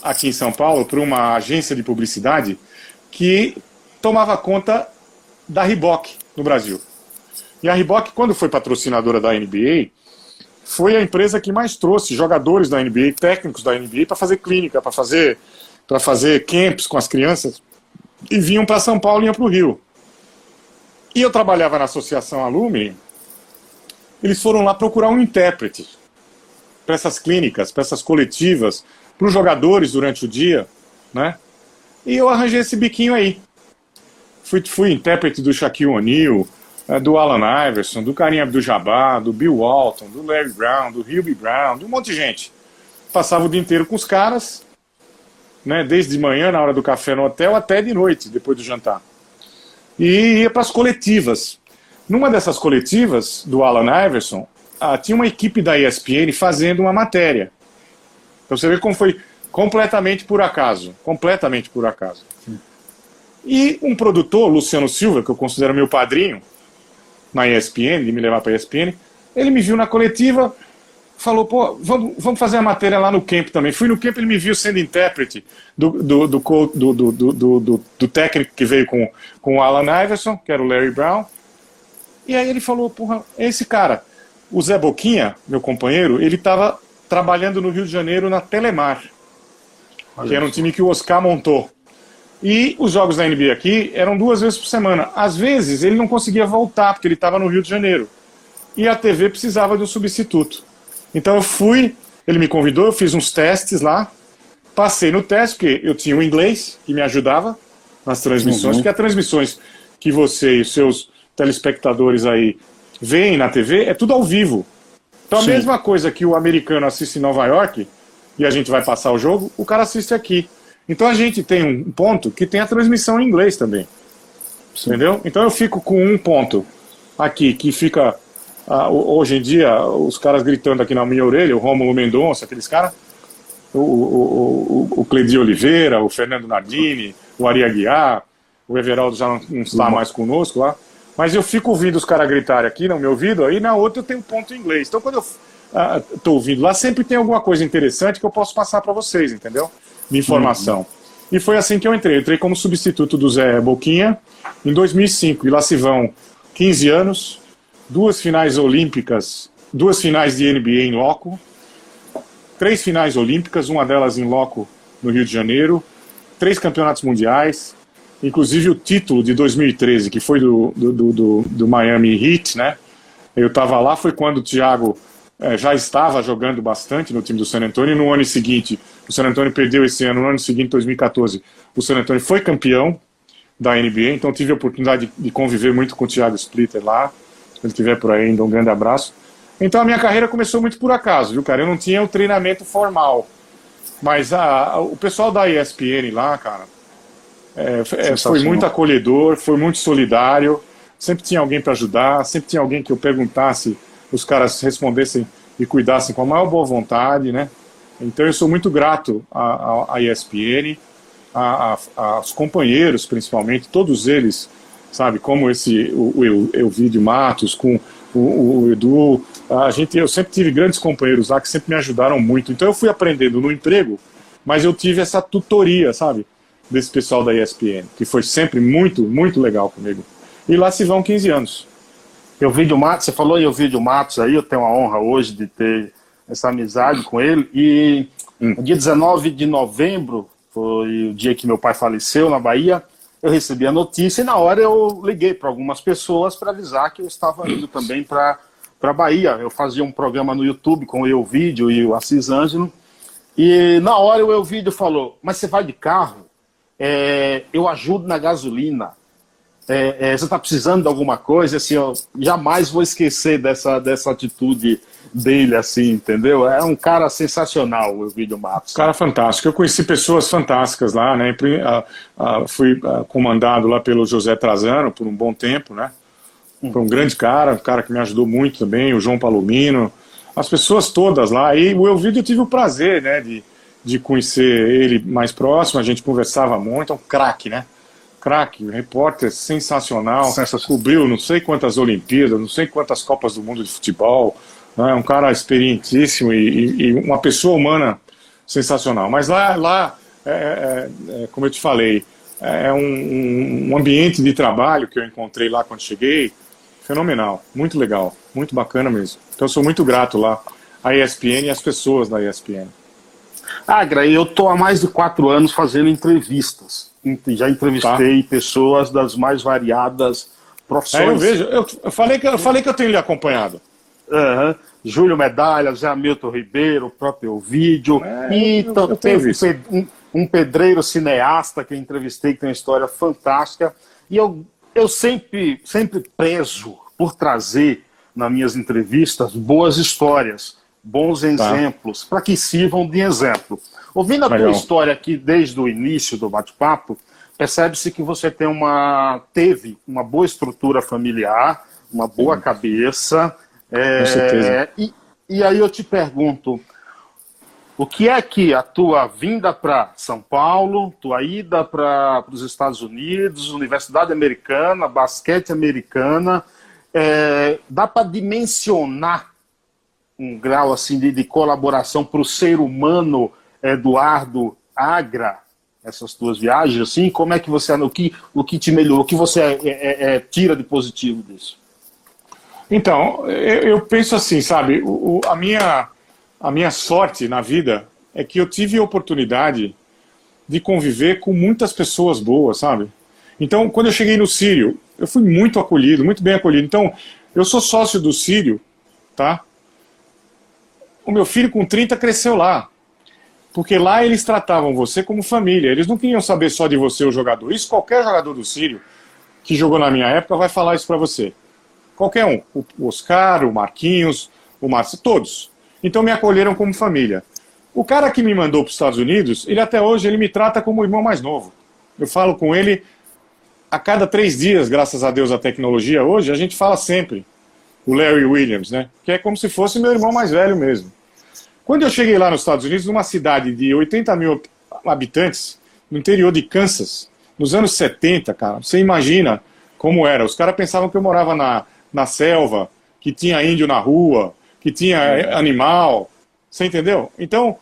aqui em São Paulo para uma agência de publicidade que tomava conta da Reebok no Brasil. E a Reebok, quando foi patrocinadora da NBA, foi a empresa que mais trouxe jogadores da NBA, técnicos da NBA, para fazer clínica, para fazer, fazer camps com as crianças. E vinham para São Paulo e iam para o Rio. E eu trabalhava na Associação Alumni. Eles foram lá procurar um intérprete para essas clínicas, para essas coletivas, para os jogadores durante o dia, né? E eu arranjei esse biquinho aí. Fui, fui intérprete do Shaquille O'Neal, do Alan Iverson, do Karim Abdul-Jabbar, do Bill Walton, do Larry Brown, do Hubie Brown, de um monte de gente. Passava o dia inteiro com os caras, né, desde de manhã, na hora do café no hotel, até de noite, depois do jantar. E ia para as coletivas. Numa dessas coletivas, do Alan Iverson, ah, tinha uma equipe da ESPN fazendo uma matéria. Então você vê como foi completamente por acaso. Completamente por acaso. E um produtor, Luciano Silva, que eu considero meu padrinho, na ESPN, de me levar para a ESPN, ele me viu na coletiva, falou, pô, vamos, vamos fazer a matéria lá no camp também. Fui no camp, ele me viu sendo intérprete do, do, do, do, técnico que veio com, com o Alan Iverson, que era o Larry Brown. E aí ele falou, porra, esse cara, o Zé Boquinha, meu companheiro, ele estava trabalhando no Rio de Janeiro na Telemar, que era um time que o Oscar montou. E os jogos da NBA aqui eram duas vezes por semana. Às vezes ele não conseguia voltar, porque ele estava no Rio de Janeiro. E a TV precisava de um substituto. Então eu fui, ele me convidou, eu fiz uns testes lá, passei no teste, porque eu tinha o inglês, que me ajudava nas transmissões, uhum. porque as transmissões que você e os seus telespectadores aí veem na TV é tudo ao vivo. Então a Sim. mesma coisa que o americano assiste em Nova York, e a gente vai passar o jogo, o cara assiste aqui. Então a gente tem um ponto que tem a transmissão em inglês também. Entendeu? Então eu fico com um ponto aqui que fica. Uh, hoje em dia, os caras gritando aqui na minha orelha, o Romulo Mendonça, aqueles caras, o, o, o, o Cledi Oliveira, o Fernando Nardini, o Ari Aguiar, o Everaldo já não, não está mais conosco lá. Mas eu fico ouvindo os caras gritarem aqui no meu ouvido, aí na outra eu tenho um ponto em inglês. Então quando eu estou uh, ouvindo lá, sempre tem alguma coisa interessante que eu posso passar para vocês, entendeu? De informação. Uhum. E foi assim que eu entrei. Entrei como substituto do Zé Boquinha em 2005. E lá se vão 15 anos, duas finais olímpicas, duas finais de NBA em loco, três finais olímpicas, uma delas em loco no Rio de Janeiro, três campeonatos mundiais, inclusive o título de 2013, que foi do, do, do, do Miami Heat, né? Eu estava lá, foi quando o Thiago é, já estava jogando bastante no time do San Antonio. E no ano seguinte, o San Antonio perdeu esse ano. No ano seguinte, 2014, o San Antonio foi campeão da NBA. Então tive a oportunidade de, conviver muito com o Thiago Splitter lá. Se ele estiver por aí, ainda um grande abraço. Então a minha carreira começou muito por acaso, viu, cara? Eu não tinha o treinamento formal. Mas a, a, o pessoal da ESPN lá, cara, é, é, foi muito acolhedor, foi muito solidário. Sempre tinha alguém para ajudar, sempre tinha alguém que eu perguntasse os caras respondessem e cuidassem com a maior boa vontade, né? Então eu sou muito grato à, à ESPN, aos companheiros principalmente, todos eles, sabe, como esse o, o Elvídio Matos, com o, o, Edu, a gente, eu sempre tive grandes companheiros lá que sempre me ajudaram muito. Então eu fui aprendendo no emprego, mas eu tive essa tutoria, sabe, desse pessoal da ESPN, que foi sempre muito, muito legal comigo. E lá se vão 15 anos. Elvídio Matos, você falou em Elvídio Matos aí, eu tenho a honra hoje de ter essa amizade com ele. E hum. no dia 19 de novembro, foi o dia que meu pai faleceu na Bahia, eu recebi a notícia e na hora eu liguei para algumas pessoas para avisar que eu estava indo também para para Bahia. Eu fazia um programa no YouTube com o Elvídio e o Assis Ângelo E na hora o Elvídio falou: Mas você vai de carro? É, eu ajudo na gasolina. É, é, você está precisando de alguma coisa? Assim, eu jamais vou esquecer dessa, dessa atitude dele, assim, entendeu? É um cara sensacional, o Elvídio Matos. Cara fantástico. Eu conheci pessoas fantásticas lá, né? Fui comandado lá pelo José Trazano por um bom tempo, né? Foi um grande cara, um cara que me ajudou muito também, o João Palomino, as pessoas todas lá. E o Elvídio eu tive o prazer, né, de, de conhecer ele mais próximo, a gente conversava muito, é um craque, né? Craque, repórter sensacional, sensacional, cobriu não sei quantas Olimpíadas, não sei quantas Copas do Mundo de Futebol, né? um cara experientíssimo e, e, uma pessoa humana sensacional. Mas lá, lá é, é, é, como eu te falei, é um, um ambiente de trabalho que eu encontrei lá quando cheguei, fenomenal, muito legal, muito bacana mesmo. Então eu sou muito grato lá à ESPN e às pessoas da ESPN. Agra, eu estou há mais de quatro anos fazendo entrevistas. Já entrevistei tá. pessoas das mais variadas profissões. É, eu vejo, eu, falei que, eu falei que eu tenho lhe acompanhado. Uhum. Júlio Medalha, Zé Hamilton Ribeiro, o próprio vídeo. É, e eu, eu teve um, um pedreiro cineasta que eu entrevistei, que tem uma história fantástica. E eu eu sempre, sempre prezo por trazer nas minhas entrevistas boas histórias, bons tá. exemplos, para que sirvam de exemplo. Ouvindo a Legal. tua história aqui desde o início do bate-papo, percebe-se que você tem uma teve uma boa estrutura familiar, uma boa Sim. cabeça. É, Com certeza. E, e aí eu te pergunto, o que é que a tua vinda para São Paulo, tua ida para os Estados Unidos, Universidade Americana, basquete americana, é, dá para dimensionar um grau assim de, de colaboração para o ser humano Eduardo Agra, essas tuas viagens, assim, como é que você, o que, o que te melhorou, o que você é, é, é, tira de positivo disso? Então, eu, penso assim, sabe, o, o, a minha a minha sorte na vida é que eu tive a oportunidade de conviver com muitas pessoas boas, sabe? Então, quando eu cheguei no Sírio, eu fui muito acolhido, muito bem acolhido. Então, eu sou sócio do Sírio, tá? O meu filho com 30 cresceu lá. Porque lá eles tratavam você como família. Eles não queriam saber só de você, o jogador. Isso qualquer jogador do Sírio que jogou na minha época vai falar isso para você. Qualquer um. O Oscar, o Marquinhos, o Márcio, todos. Então me acolheram como família. O cara que me mandou para os Estados Unidos, ele até hoje ele me trata como o irmão mais novo. Eu falo com ele a cada três dias, graças a Deus a tecnologia hoje, a gente fala sempre. O Larry Williams, né? Que é como se fosse meu irmão mais velho mesmo. Quando eu cheguei lá nos Estados Unidos, numa cidade de 80 mil habitantes, no interior de Kansas, nos anos 70, cara, você imagina como era. Os caras pensavam que eu morava na, na selva, que tinha índio na rua, que tinha é. animal. Você entendeu? Então,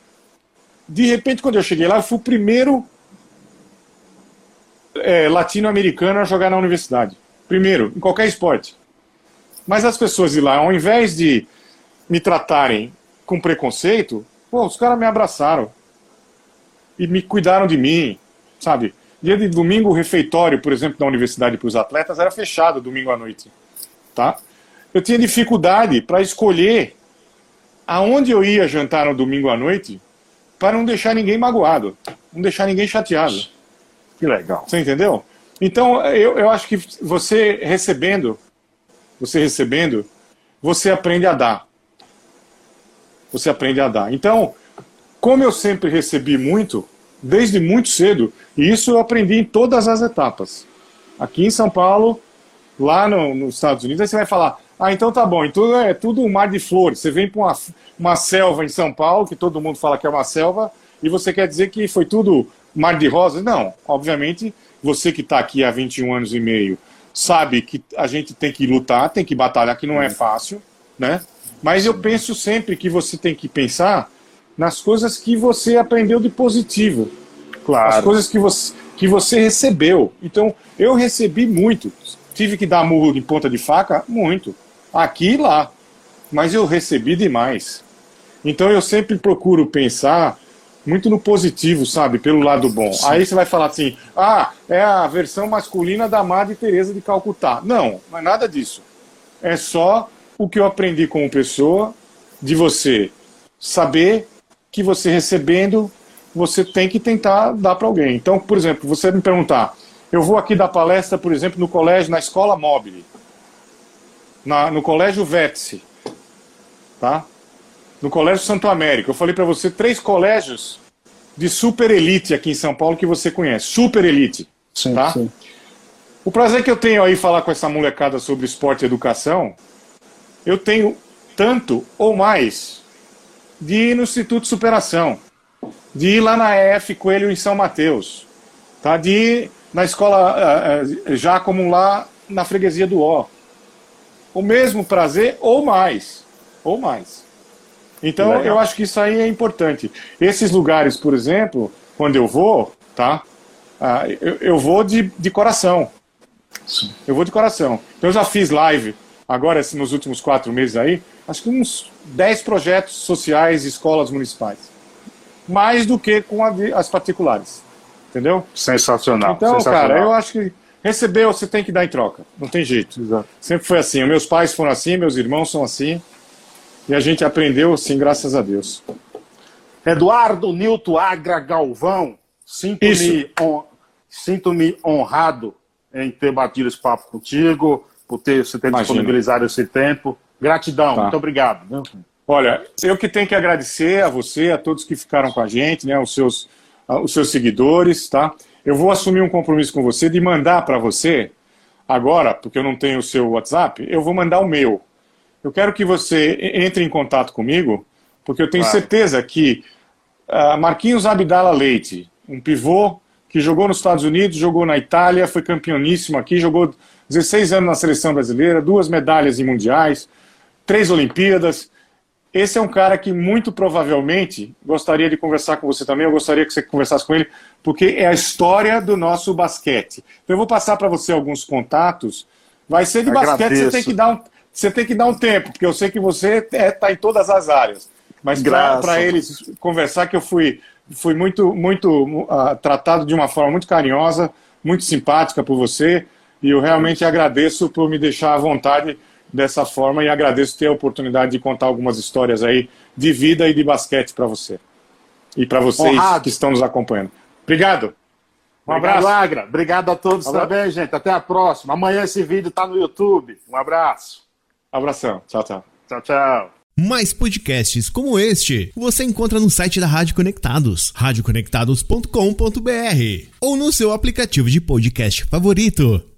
de repente, quando eu cheguei lá, eu fui o primeiro é, latino-americano a jogar na universidade. Primeiro, em qualquer esporte. Mas as pessoas de lá, ao invés de me tratarem com preconceito, pô, os caras me abraçaram. E me cuidaram de mim, sabe? Dia de domingo, o refeitório, por exemplo, da universidade para os atletas era fechado domingo à noite. Tá? eu tinha dificuldade para escolher aonde eu ia jantar no domingo à noite para não deixar ninguém magoado, não deixar ninguém chateado. Que legal. Você entendeu? Então, eu, eu acho que você recebendo, você recebendo, você aprende a dar. Você aprende a dar. Então, como eu sempre recebi muito, desde muito cedo, e isso eu aprendi em todas as etapas. Aqui em São Paulo, lá no, nos Estados Unidos, aí você vai falar, ah, então tá bom. Então é tudo um mar de flores. Você vem para uma, uma selva em São Paulo, que todo mundo fala que é uma selva, e você quer dizer que foi tudo mar de rosas? Não. Obviamente, você que está aqui há 21 anos e meio sabe que a gente tem que lutar, tem que batalhar, que não é fácil, né? Mas eu penso sempre que você tem que pensar nas coisas que você aprendeu de positivo. Claro. As coisas que você, que você recebeu. Então, eu recebi muito. Tive que dar murro de ponta de faca? Muito aqui e lá. Mas eu recebi demais. Então eu sempre procuro pensar muito no positivo, sabe? Pelo lado bom. Sim. Aí você vai falar assim: ah, é a versão masculina da Madre Teresa de Calcutá. Não, não é nada disso. É só o que eu aprendi como pessoa, de você saber que você recebendo, você tem que tentar dar para alguém. Então, por exemplo, você me perguntar, eu vou aqui dar palestra, por exemplo, no colégio, na escola móvel, na, no colégio Vértice, tá? No colégio Santo América. Eu falei para você três colégios de super elite aqui em São Paulo que você conhece, super elite, sim, tá? Sim. O prazer que eu tenho aí falar com essa molecada sobre esporte e educação, eu tenho tanto ou mais de ir no Instituto de Superação, de ir lá na EF Coelho em São Mateus, tá? de ir na escola uh, já como lá na freguesia do Ó. O mesmo prazer ou mais, ou mais. Então Legal. eu acho que isso aí é importante. Esses lugares, por exemplo, quando eu vou, tá? Uh, eu, eu, vou de, de coração. Sim. Eu vou de coração. Então eu já fiz live agora nos últimos quatro meses aí, acho que uns 10 projetos sociais escolas municipais. Mais do que com a, as particulares. Entendeu? Sensacional. Então, Sensacional. cara, eu acho que recebeu, você tem que dar em troca. Não tem jeito. Exato. Sempre foi assim. Meus pais foram assim, meus irmãos são assim. E a gente aprendeu assim, graças a Deus. Eduardo Nilton Agra Galvão, sinto-me on, sinto honrado em ter batido esse papo contigo, por ter, você ter Imagina. disponibilizado esse tempo. Gratidão, tá. muito obrigado. Olha, eu que tenho que agradecer a você, a todos que ficaram com a gente, né, os seus, os seus seguidores, tá? Eu vou assumir um compromisso com você de mandar para você, agora, porque eu não tenho o seu WhatsApp, eu vou mandar o meu. Eu quero que você entre em contato comigo, porque eu tenho claro. certeza que uh, Marquinhos Abdala Leite, um pivô que jogou nos Estados Unidos, jogou na Itália, foi campeoníssimo aqui, jogou 16 anos na seleção brasileira, duas medalhas em mundiais, três Olimpíadas. Esse é um cara que muito provavelmente gostaria de conversar com você também. Eu gostaria que você conversasse com ele, porque é a história do nosso basquete. Então eu vou passar para você alguns contatos. Vai ser de Agradeço. basquete, você tem que dar um, você tem que dar um tempo, porque eu sei que você está é, tá em todas as áreas. Mas para eles conversar, que eu fui, fui muito, muito uh, tratado de uma forma muito carinhosa, muito simpática por você. E eu realmente agradeço por me deixar à vontade dessa forma e agradeço ter a oportunidade de contar algumas histórias aí de vida e de basquete para você. E para vocês Honrado. que estão nos acompanhando. Obrigado. Um abraço. Obrigado, Agra. Obrigado a todos um também, gente. Até a próxima. Amanhã esse vídeo está no YouTube. Um abraço. Abração. Tchau, tchau. Tchau, tchau. Mais podcasts como este você encontra no site da Rádio Conectados, radioconectados.com.br ou no seu aplicativo de podcast favorito.